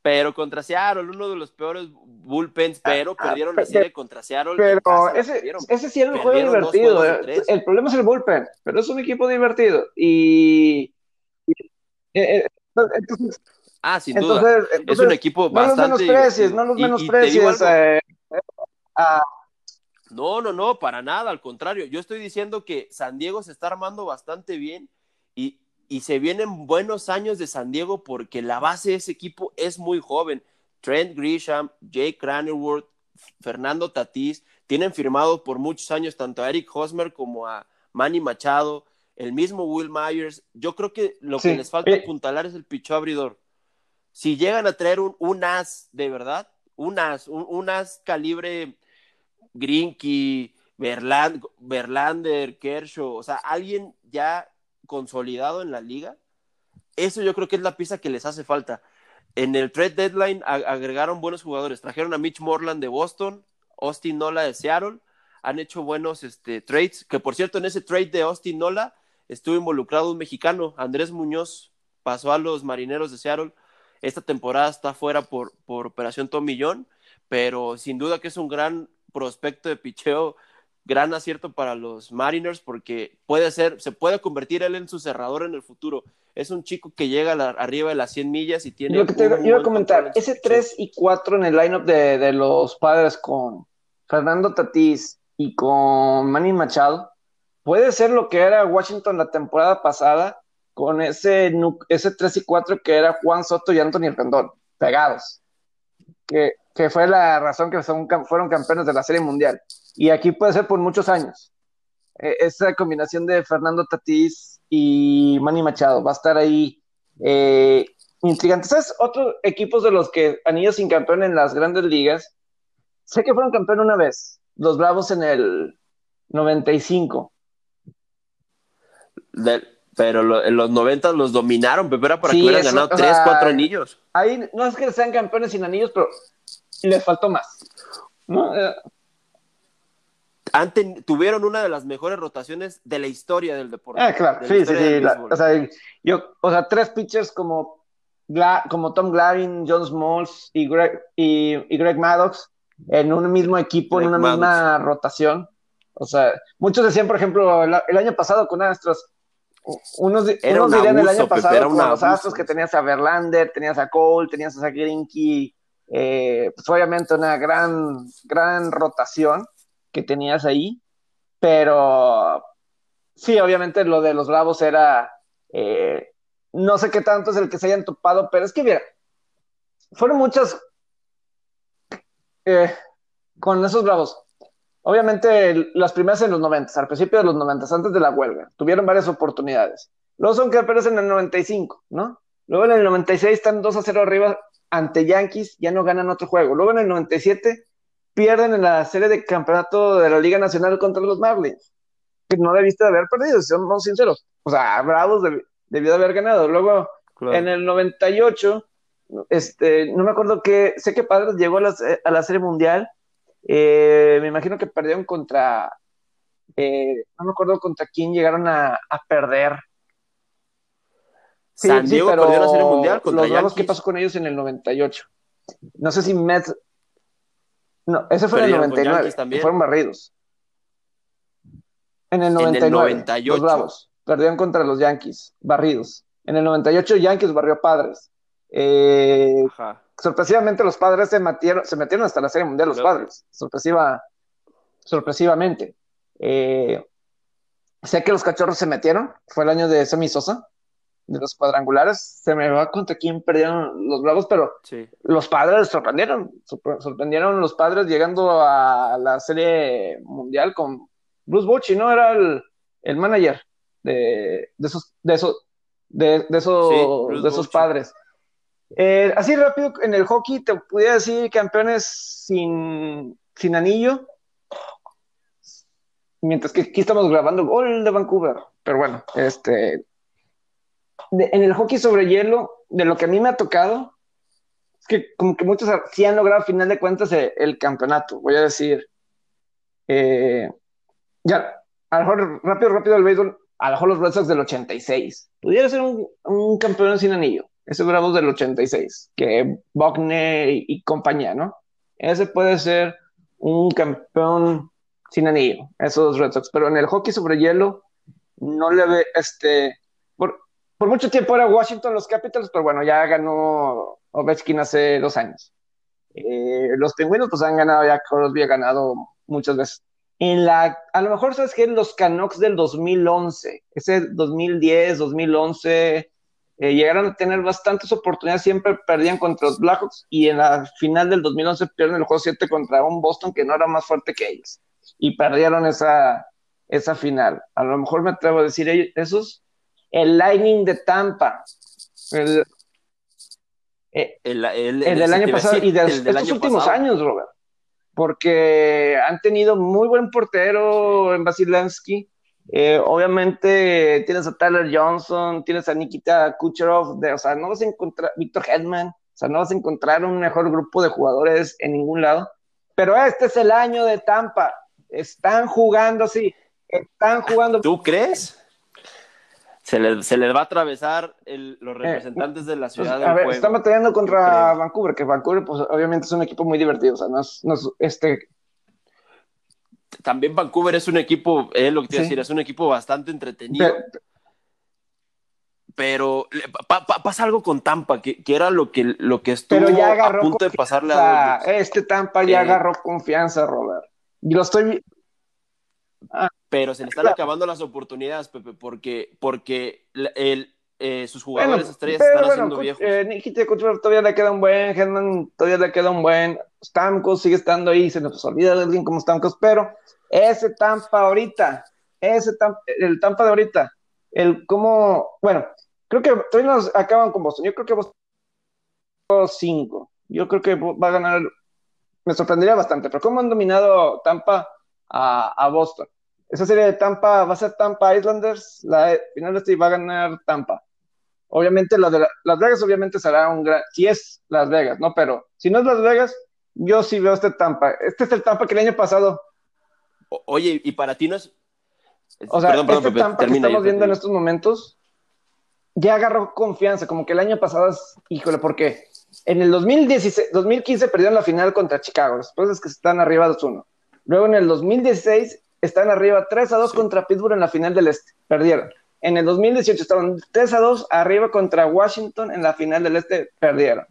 pero contra Seattle, uno de los peores bullpens, ah, pero ah, perdieron la serie contra Seattle. Pero ese, ese sí era un juego divertido. Eh. El problema es el bullpen, pero es un equipo divertido. Y. Eh, entonces, ah, sin duda. es un equipo bastante. No los menosprecies, no los menosprecies. Eh, no, no, no, para nada, al contrario. Yo estoy diciendo que San Diego se está armando bastante bien y, y se vienen buenos años de San Diego porque la base de ese equipo es muy joven. Trent Grisham, Jake Cranerworth, Fernando Tatís, tienen firmado por muchos años tanto a Eric Hosmer como a Manny Machado, el mismo Will Myers. Yo creo que lo que les falta eh. apuntalar es el picho abridor. Si llegan a traer un, un as de verdad, un as, un, as calibre Grinky, Verlander, Kershaw, o sea, alguien ya consolidado en la liga. Eso yo creo que es la pieza que les hace falta. En el trade deadline agregaron buenos jugadores. Trajeron a Mitch Morland de Boston, Austin Nola de Seattle. Han hecho buenos este, trades. Que por cierto, en ese trade de Austin Nola estuvo involucrado un mexicano, Andrés Muñoz. Pasó a los marineros de Seattle. Esta temporada está fuera por, por operación Tomillón, pero sin duda que es un gran prospecto de picheo gran acierto para los Mariners porque puede ser, se puede convertir él en su cerrador en el futuro. Es un chico que llega arriba de las 100 millas y tiene. Lo que te iba a comentar, ese 3 y 4 en el lineup de, de los padres con Fernando Tatís y con Manny Machado, puede ser lo que era Washington la temporada pasada con ese, ese 3 y 4 que era Juan Soto y Anthony Rendón, pegados. Que, fue la razón que son, fueron campeones de la Serie Mundial y aquí puede ser por muchos años. E, esa combinación de Fernando Tatís y Manny Machado va a estar ahí eh, intrigante. ¿Sabes? Otros equipos de los que han ido sin campeón en las grandes ligas, sé que fueron campeón una vez, los Bravos en el 95. Pero en los 90 los dominaron, pero era para que hubieran ganado 3, 4 anillos. Ahí no es que sean campeones sin anillos, pero les faltó más. ¿no? Eh, tuvieron una de las mejores rotaciones de la historia del deporte. Ah, claro, sí, sí, sí. o, sea, yo, o sea, tres pitchers como, como Tom Glavin, John Smalls y Greg, y, Greg Maddox en un mismo equipo, en una misma rotación. O sea, muchos decían, por ejemplo, el, año pasado con Astros, unos, unos dirían el año pasado con los Astros que tenías a Verlander, tenías a Cole, tenías a Grinky, eh, pues obviamente una gran, gran rotación que tenías ahí, pero sí, obviamente lo de los Bravos era, eh, no sé qué tanto es el que se hayan topado, pero es que mira, fueron muchas eh, con esos Bravos. Obviamente las primeras en los 90, al principio de los 90, antes de la huelga, tuvieron varias oportunidades. Luego son campeones en el 95, ¿no? Luego en el 96 están 2 a 0 arriba ante Yankees, ya no ganan otro juego. Luego en el 97 pierden en la serie de campeonato de la Liga Nacional contra los Marlins, que no debiste de haber perdido, si somos sinceros. O sea, Bravos debió de haber ganado. Luego en el 98, este, no me acuerdo que, sé que Padres llegó a la, serie mundial, eh, me imagino que perdieron contra, eh, no me acuerdo contra quién llegaron a, perder. Sí, San Diego perdió la serie mundial contra los Bravos, ¿qué pasó con ellos en el 98? No sé si Mets no, ese fue en el 99. Fueron barridos. En el 99. 98. Los Bravos perdieron contra los Yankees, barridos. En el 98 Yankees barrió Padres. Eh, sorpresivamente los Padres se metieron, se metieron hasta la Serie Mundial los Padres. Sorpresiva, sorpresivamente. Eh, sé que los Cachorros se metieron. Fue el año de Semi Sosa de los cuadrangulares, se me va contra quién perdieron los Bravos, pero los padres sorprendieron, sorprendieron los padres llegando a la serie mundial con Bruce Bochy, ¿no? Era el, manager de, esos, de esos, de, esos, de esos padres. Eh, así rápido, en el hockey te pudiera decir campeones sin, sin anillo, mientras que aquí estamos grabando gol de Vancouver, pero bueno, este en el hockey sobre hielo, de lo que a mí me ha tocado, es que como que muchos sí han logrado a final de cuentas eh, el, campeonato. Voy a decir, eh, ya, a lo mejor rápido, rápido el béisbol, a lo mejor los Red Sox del 86. Pudiera ser un, campeón sin anillo. Ese Bravos del 86, que Buckner y, compañía, ¿no? Ese puede ser un campeón sin anillo, esos Red Sox. Pero en el hockey sobre hielo, no le ve, este, por mucho tiempo era Washington los Capitals, pero bueno, ya ganó Ovechkin hace dos años. Eh, los pingüinos pues han ganado ya, Crosby ha ganado muchas veces. En la, a lo mejor sabes que en los Canucks del 2011, ese 2010, 2011, eh, llegaron a tener bastantes oportunidades, siempre perdían contra los Blackhawks y en la final del 2011 pierden el juego 7 contra un Boston que no era más fuerte que ellos y perdieron esa, esa final. A lo mejor me atrevo a decir esos el Lightning de Tampa. El, eh, el, del año pasado y de estos últimos años, Robert. Porque han tenido muy buen portero en Basilansky. Eh, obviamente tienes a Tyler Johnson, tienes a Nikita Kucherov, de, o sea, no vas a encontrar, Víctor Hedman, o sea, no vas a encontrar un mejor grupo de jugadores en ningún lado. Pero este es el año de Tampa. Están jugando, sí, están jugando. ¿Tú crees? se les, se les va a atravesar los eh, representantes de la pues, ciudad a ver, Están batallando contra Vancouver, que Vancouver, pues obviamente es un equipo muy divertido, o sea, no es, no es este... También Vancouver es un equipo, es lo que te iba a decir, es un equipo bastante entretenido. Pero, pasa algo con Tampa, que, que, era lo que, lo que estuvo a punto de pasarle a Este Tampa ya eh, agarró confianza, Robert. Y lo estoy, Ah. pero se le están acabando las oportunidades, Pepe, porque, porque el, eh, sus jugadores estrellas están haciendo viejos. Eh, Nikita todavía le queda un buen, Hedman todavía le queda un buen, Stamkos sigue estando ahí, se nos olvida de alguien como Stamkos, pero ese Tampa ahorita, ese Tampa, el Tampa de ahorita, el cómo, bueno, creo que todavía nos acaban con Boston, yo creo que Boston 5, yo creo que va a ganar, me sorprendería bastante, pero cómo han dominado Tampa a, Boston. Esa serie de Tampa va a ser Tampa Islanders, la final este va a ganar Tampa. Obviamente la de Las Vegas obviamente será un gran, si es Las Vegas, ¿no? Pero si no es Las Vegas, yo sí veo este Tampa. Este es el Tampa que el año pasado. oye, y para ti no es... O sea, este Tampa que estamos viendo en estos momentos ya agarró confianza, como que el año pasado es, híjole, ¿por qué? En el 2016, 2015 perdieron la final contra Chicago, después es que están arriba 2-1. Luego en el 2016 están arriba 3-2 contra Pittsburgh en la final del Este, perdieron. En el 2018 estaban 3-2 arriba contra Washington en la final del Este, perdieron.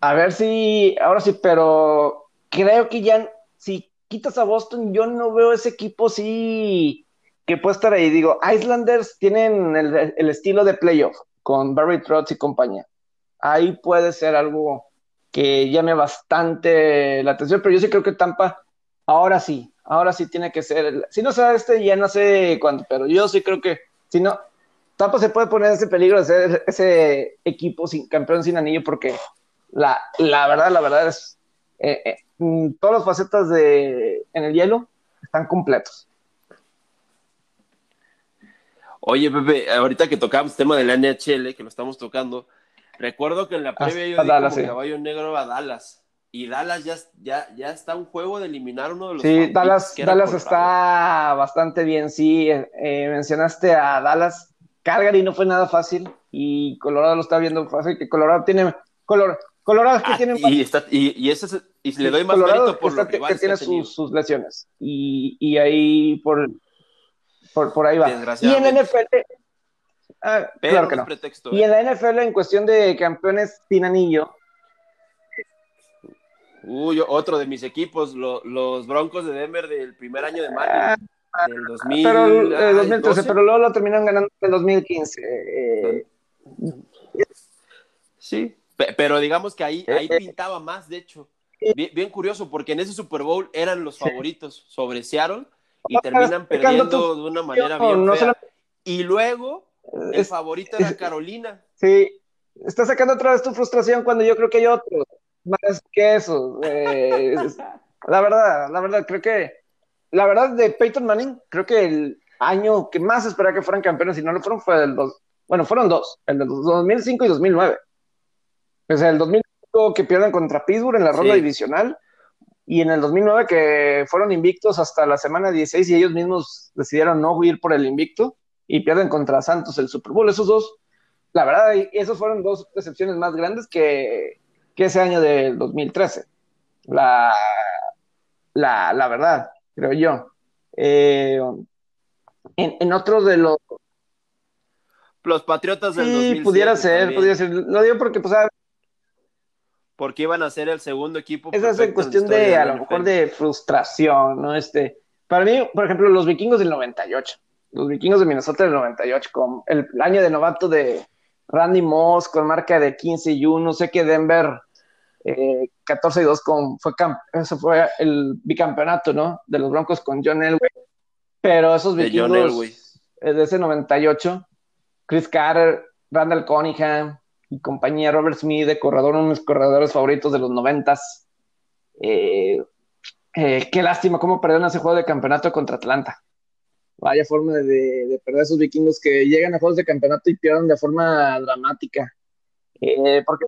A ver si, ahora sí, pero creo que ya, si quitas a Boston, yo no veo ese equipo sí que puede estar ahí. Digo, Islanders tienen el, estilo de playoff con Barry Trotz y compañía. Ahí puede ser algo que llame bastante la atención, pero yo sí creo que Tampa, ahora sí, ahora sí tiene que ser. Si no sea este, ya no sé cuándo, pero yo sí creo que, si no, Tampa se puede poner ese peligro de ser ese equipo sin campeón sin anillo, porque la, la verdad, la verdad es. Eh, eh, mm, todas las facetas de en el hielo están completos. Oye, Pepe, ahorita que tocamos tema de la NHL, que lo estamos tocando, recuerdo que en la previa yo dije caballo negro a Dallas. Y Dallas ya, ya, ya está un juego de eliminar uno de los. Sí, Dallas, Dallas está bastante bien. Sí, eh, eh, mencionaste a Dallas. Calgary no fue nada fácil y Colorado lo está viendo fácil. Que Colorado tiene. Color, Colorado que ah, tiene. Y, está, y, ese y le doy más mérito por lo que, tiene sus, lesiones. Y, y ahí por, por, ahí va. Y en NFL. Ah, claro que no. y en la NFL, en cuestión de campeones sin anillo. Uy, otro de mis equipos, los Broncos de Denver del primer año de Manning. Ah, del 2000, pero, el 2013, pero luego lo terminan ganando en el 2015. Eh, sí, pero digamos que ahí, ahí eh, pintaba más, de hecho. Bien, bien, curioso, porque en ese Super Bowl eran los favoritos sobre Seattle y terminan perdiendo de una manera bien fea. Y luego, el favorito era Carolina. Sí, está sacando otra vez tu frustración cuando yo creo que hay otros más que eso. Eh, la verdad, la verdad, creo que, la verdad de Peyton Manning, creo que el año que más esperaba que fueran campeones, y no lo fueron, fue el dos, bueno, fueron dos, el de 2005 y 2009. O sea, el 2005 que pierden contra Pittsburgh en la ronda divisional, y en el 2009 que fueron invictos hasta la semana 16 y ellos mismos decidieron no ir por el invicto y pierden contra Santos el Super Bowl. Esos dos, la verdad, esos fueron dos decepciones más grandes que, que ese año del 2013. La, la, la verdad, creo yo. Eh, en, en otro de los... Los Patriotas del sí, pudiera ser, pudiera ser. Lo digo porque, pues, porque iban a ser el segundo equipo. Esa es en cuestión de, a lo mejor, de frustración, ¿no? Este, para mí, por ejemplo, los vikingos del 98, los vikingos de Minnesota del 98, con el, año de novato de Randy Moss, con marca de 15 y 1, sé que Denver 14 eh, y 2 con, fue, eso fue el bicampeonato, ¿no? De los Broncos con John Elway. Pero esos vikingos de, eh, de ese 98, Chris Carter, Randall Cunningham, y compañía, Robert Smith de corredor, uno de mis corredores favoritos de los noventas. Eh, eh, qué lástima cómo perdieron ese juego de campeonato contra Atlanta. Vaya forma de, perder esos vikingos que llegan a juegos de campeonato y pierden de forma dramática. Eh, porque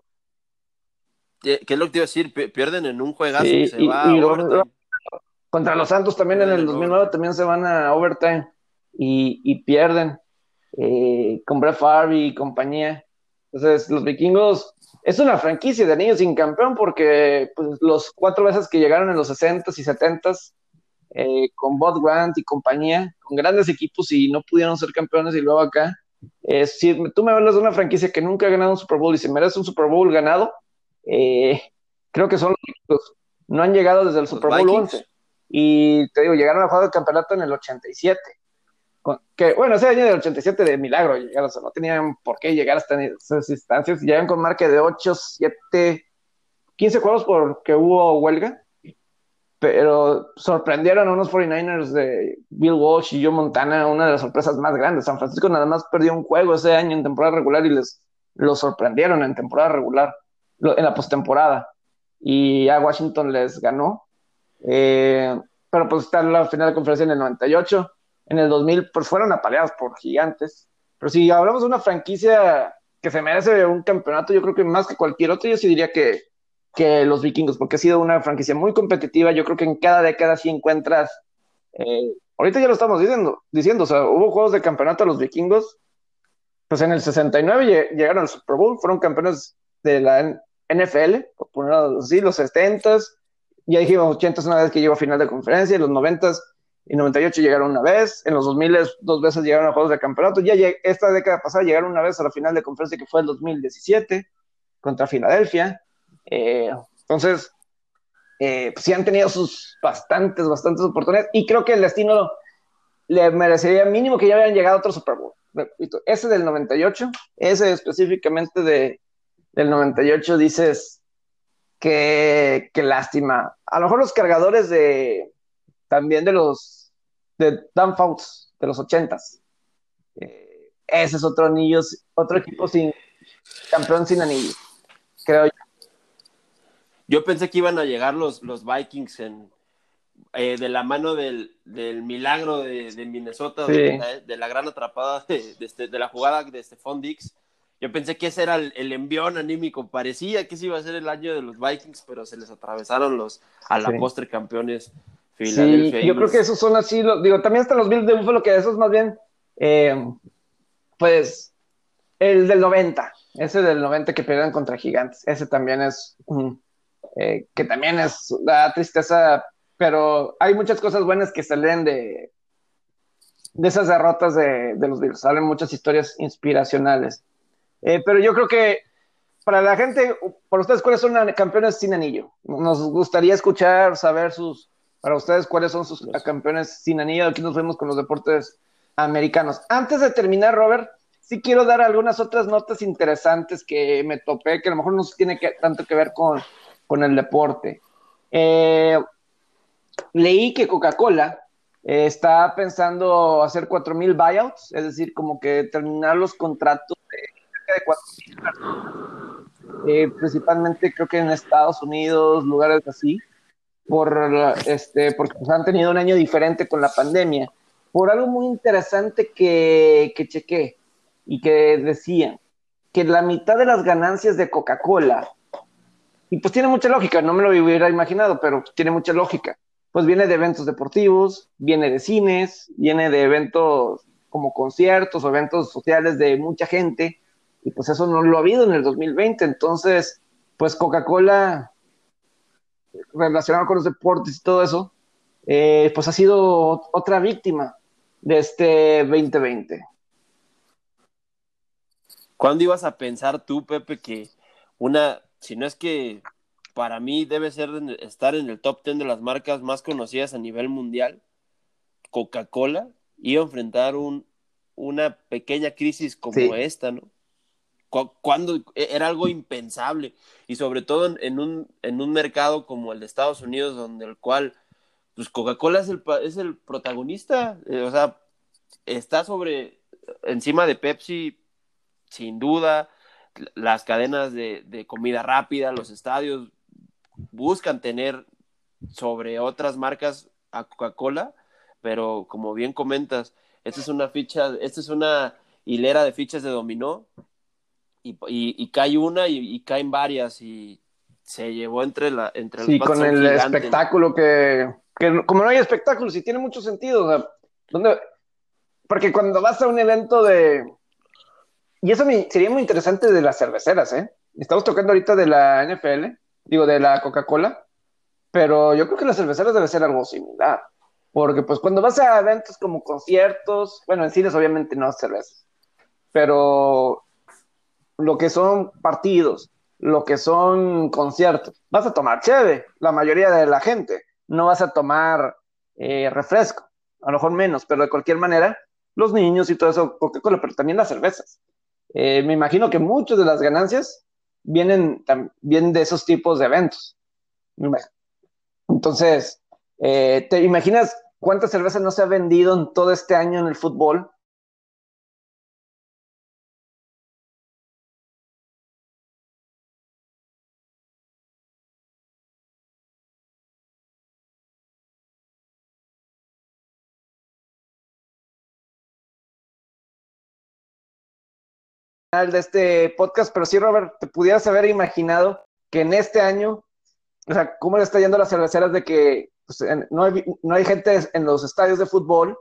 ¿Qué, es lo que te iba a decir? Pierden en un juegazo contra los Santos también en el 2009 también se van a overtime y, pierden con Brett Favre y compañía. Entonces, los vikingos es una franquicia de anillos sin campeón porque pues, los cuatro veces que llegaron en los 60s y 70s eh, con Bob Grant y compañía, con grandes equipos y no pudieron ser campeones y luego acá. Eh, si tú me hablas de una franquicia que nunca ha ganado un Super Bowl y se merece un Super Bowl ganado, eh, creo que son los vikingos. No han llegado desde el Super Bowl 11. Y te digo, llegaron a jugar el campeonato en el 87 que bueno, ese año del 87 de milagro llegaron, no tenían por qué llegar hasta esas instancias, llegan con marca de 8, 7, 15 juegos porque hubo huelga, pero sorprendieron a unos 49ers de Bill Walsh y Joe Montana, una de las sorpresas más grandes. San Francisco nada más perdió un juego ese año en temporada regular y les lo sorprendieron en temporada regular, en la postemporada, y a Washington les ganó. Eh, pero pues está en la final de conferencia en el 98 en el 2000 pues fueron apaleados por gigantes. Pero si hablamos de una franquicia que se merece un campeonato, yo creo que más que cualquier otro, yo sí diría que, que los vikingos, porque ha sido una franquicia muy competitiva. Yo creo que en cada década sí encuentras. Eh, ahorita ya lo estamos diciendo, diciendo, o sea, hubo juegos de campeonato a los vikingos. Pues en el 69 llegaron al Super Bowl, fueron campeones de la NFL, por ponerlo así, los 70s, ya dijimos 80 una vez que llegó a final de conferencia, en los 90s y 98 llegaron una vez, en los 2000 dos veces llegaron a juegos de campeonato, ya esta década pasada llegaron una vez a la final de conferencia que fue el 2017 contra Filadelfia. Eh, entonces, eh, pues sí han tenido sus bastantes, bastantes oportunidades y creo que el destino le merecería mínimo que ya hubieran llegado a otro Super Bowl. Ese del 98, ese específicamente de, del 98, dices que, lástima. A lo mejor los cargadores de también de los de Dan Fouts de los 80s. Eh, ese es otro anillo, otro equipo sin campeón sin anillo, creo yo. Yo pensé que iban a llegar los, los Vikings en, eh, de la mano del, del milagro de, de Minnesota, de, la gran atrapada de, este, de, la jugada de Stephon Dix. Yo pensé que ese era el, el, envión anímico. Parecía que ese iba a ser el año de los Vikings, pero se les atravesaron los a la postre campeones. Sí, yo creo que esos son así. digo, también hasta los Bills de Buffalo, que esos más bien, eh, pues, el del 90, ese del 90 que perdieron contra Gigantes, ese también es un, eh, que también es la tristeza pero hay muchas cosas buenas que salen de, de esas derrotas de, los Bills. Salen muchas historias inspiracionales. Eh, pero yo creo que para la gente, para ustedes, ¿cuáles son campeones sin anillo? Nos gustaría escuchar, saber sus, para ustedes, cuáles son sus campeones sin anillo. Aquí nos vemos con los deportes americanos. Antes de terminar, Robert, sí quiero dar algunas otras notas interesantes que me topé, que a lo mejor no tiene que, tanto que ver con, con el deporte. Eh, leí que Coca-Cola eh, está pensando hacer 4.000 buyouts, es decir, como que terminar los contratos de de 4.000 eh, principalmente creo que en Estados Unidos, lugares así, por, este, porque pues, han tenido un año diferente con la pandemia, por algo muy interesante que chequé y que decían que la mitad de las ganancias de Coca-Cola, y pues tiene mucha lógica, no me lo hubiera imaginado, pero tiene mucha lógica pues viene de eventos deportivos, viene de cines, viene de eventos como conciertos o eventos sociales de mucha gente, y pues eso no lo ha habido en el 2020, entonces, pues Coca-Cola, relacionado con los deportes y todo eso, eh, pues ha sido otra víctima de este 2020. ¿Cuándo ibas a pensar tú, Pepe, que una, si no es que para mí debe ser estar en el top 10 de las marcas más conocidas a nivel mundial. Coca-Cola iba a enfrentar un, una pequeña crisis como esta, ¿no? Cuando e, era algo impensable y sobre todo en, un, en un mercado como el de Estados Unidos, donde el cual, pues Coca-Cola es el, es el protagonista, eh, o sea, está sobre, encima de Pepsi, sin duda, las cadenas de, de comida rápida, los estadios, buscan tener sobre otras marcas a Coca-Cola, pero como bien comentas, esta es una ficha, esta es una hilera de fichas de dominó y, cae una y, caen varias y se llevó entre la entre sí con el espectáculo que, como no hay espectáculo sí tiene mucho sentido porque cuando vas a un evento de y eso sería muy interesante de las cerveceras eh estamos tocando ahorita de la NFL digo, de la Coca-Cola, pero yo creo que las cerveceras debe ser algo similar, porque pues cuando vas a eventos como conciertos, bueno, en cines obviamente no cervezas, pero lo que son partidos, lo que son conciertos, vas a tomar cheve, la mayoría de la gente, no vas a tomar eh, refresco, a lo mejor menos, pero de cualquier manera, los niños y todo eso, Coca-Cola, pero también las cervezas. Eh, me imagino que muchas de las ganancias vienen también de esos tipos de eventos. Entonces, eh, ¿te imaginas cuántas cervezas no se ha vendido en todo este año en el fútbol? De este podcast, pero sí, Robert, te pudieras haber imaginado que en este año, o sea, ¿cómo le está yendo a las cerveceras de que pues, no, hay, no, hay, gente en los estadios de fútbol?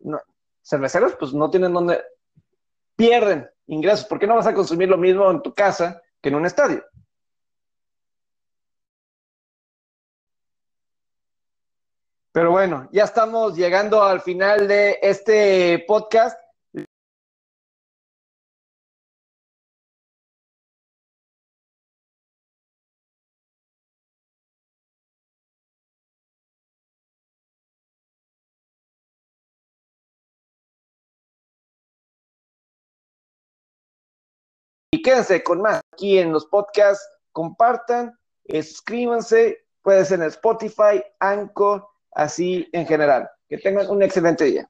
No, cerveceros, pues no tienen donde, pierden ingresos. ¿Por qué no vas a consumir lo mismo en tu casa que en un estadio. Pero bueno, ya estamos llegando al final de este podcast. Y quédense con más aquí en los podcasts. Compartan, suscríbanse, puede ser en Spotify, Anchor, así en general. Que tengan un excelente día.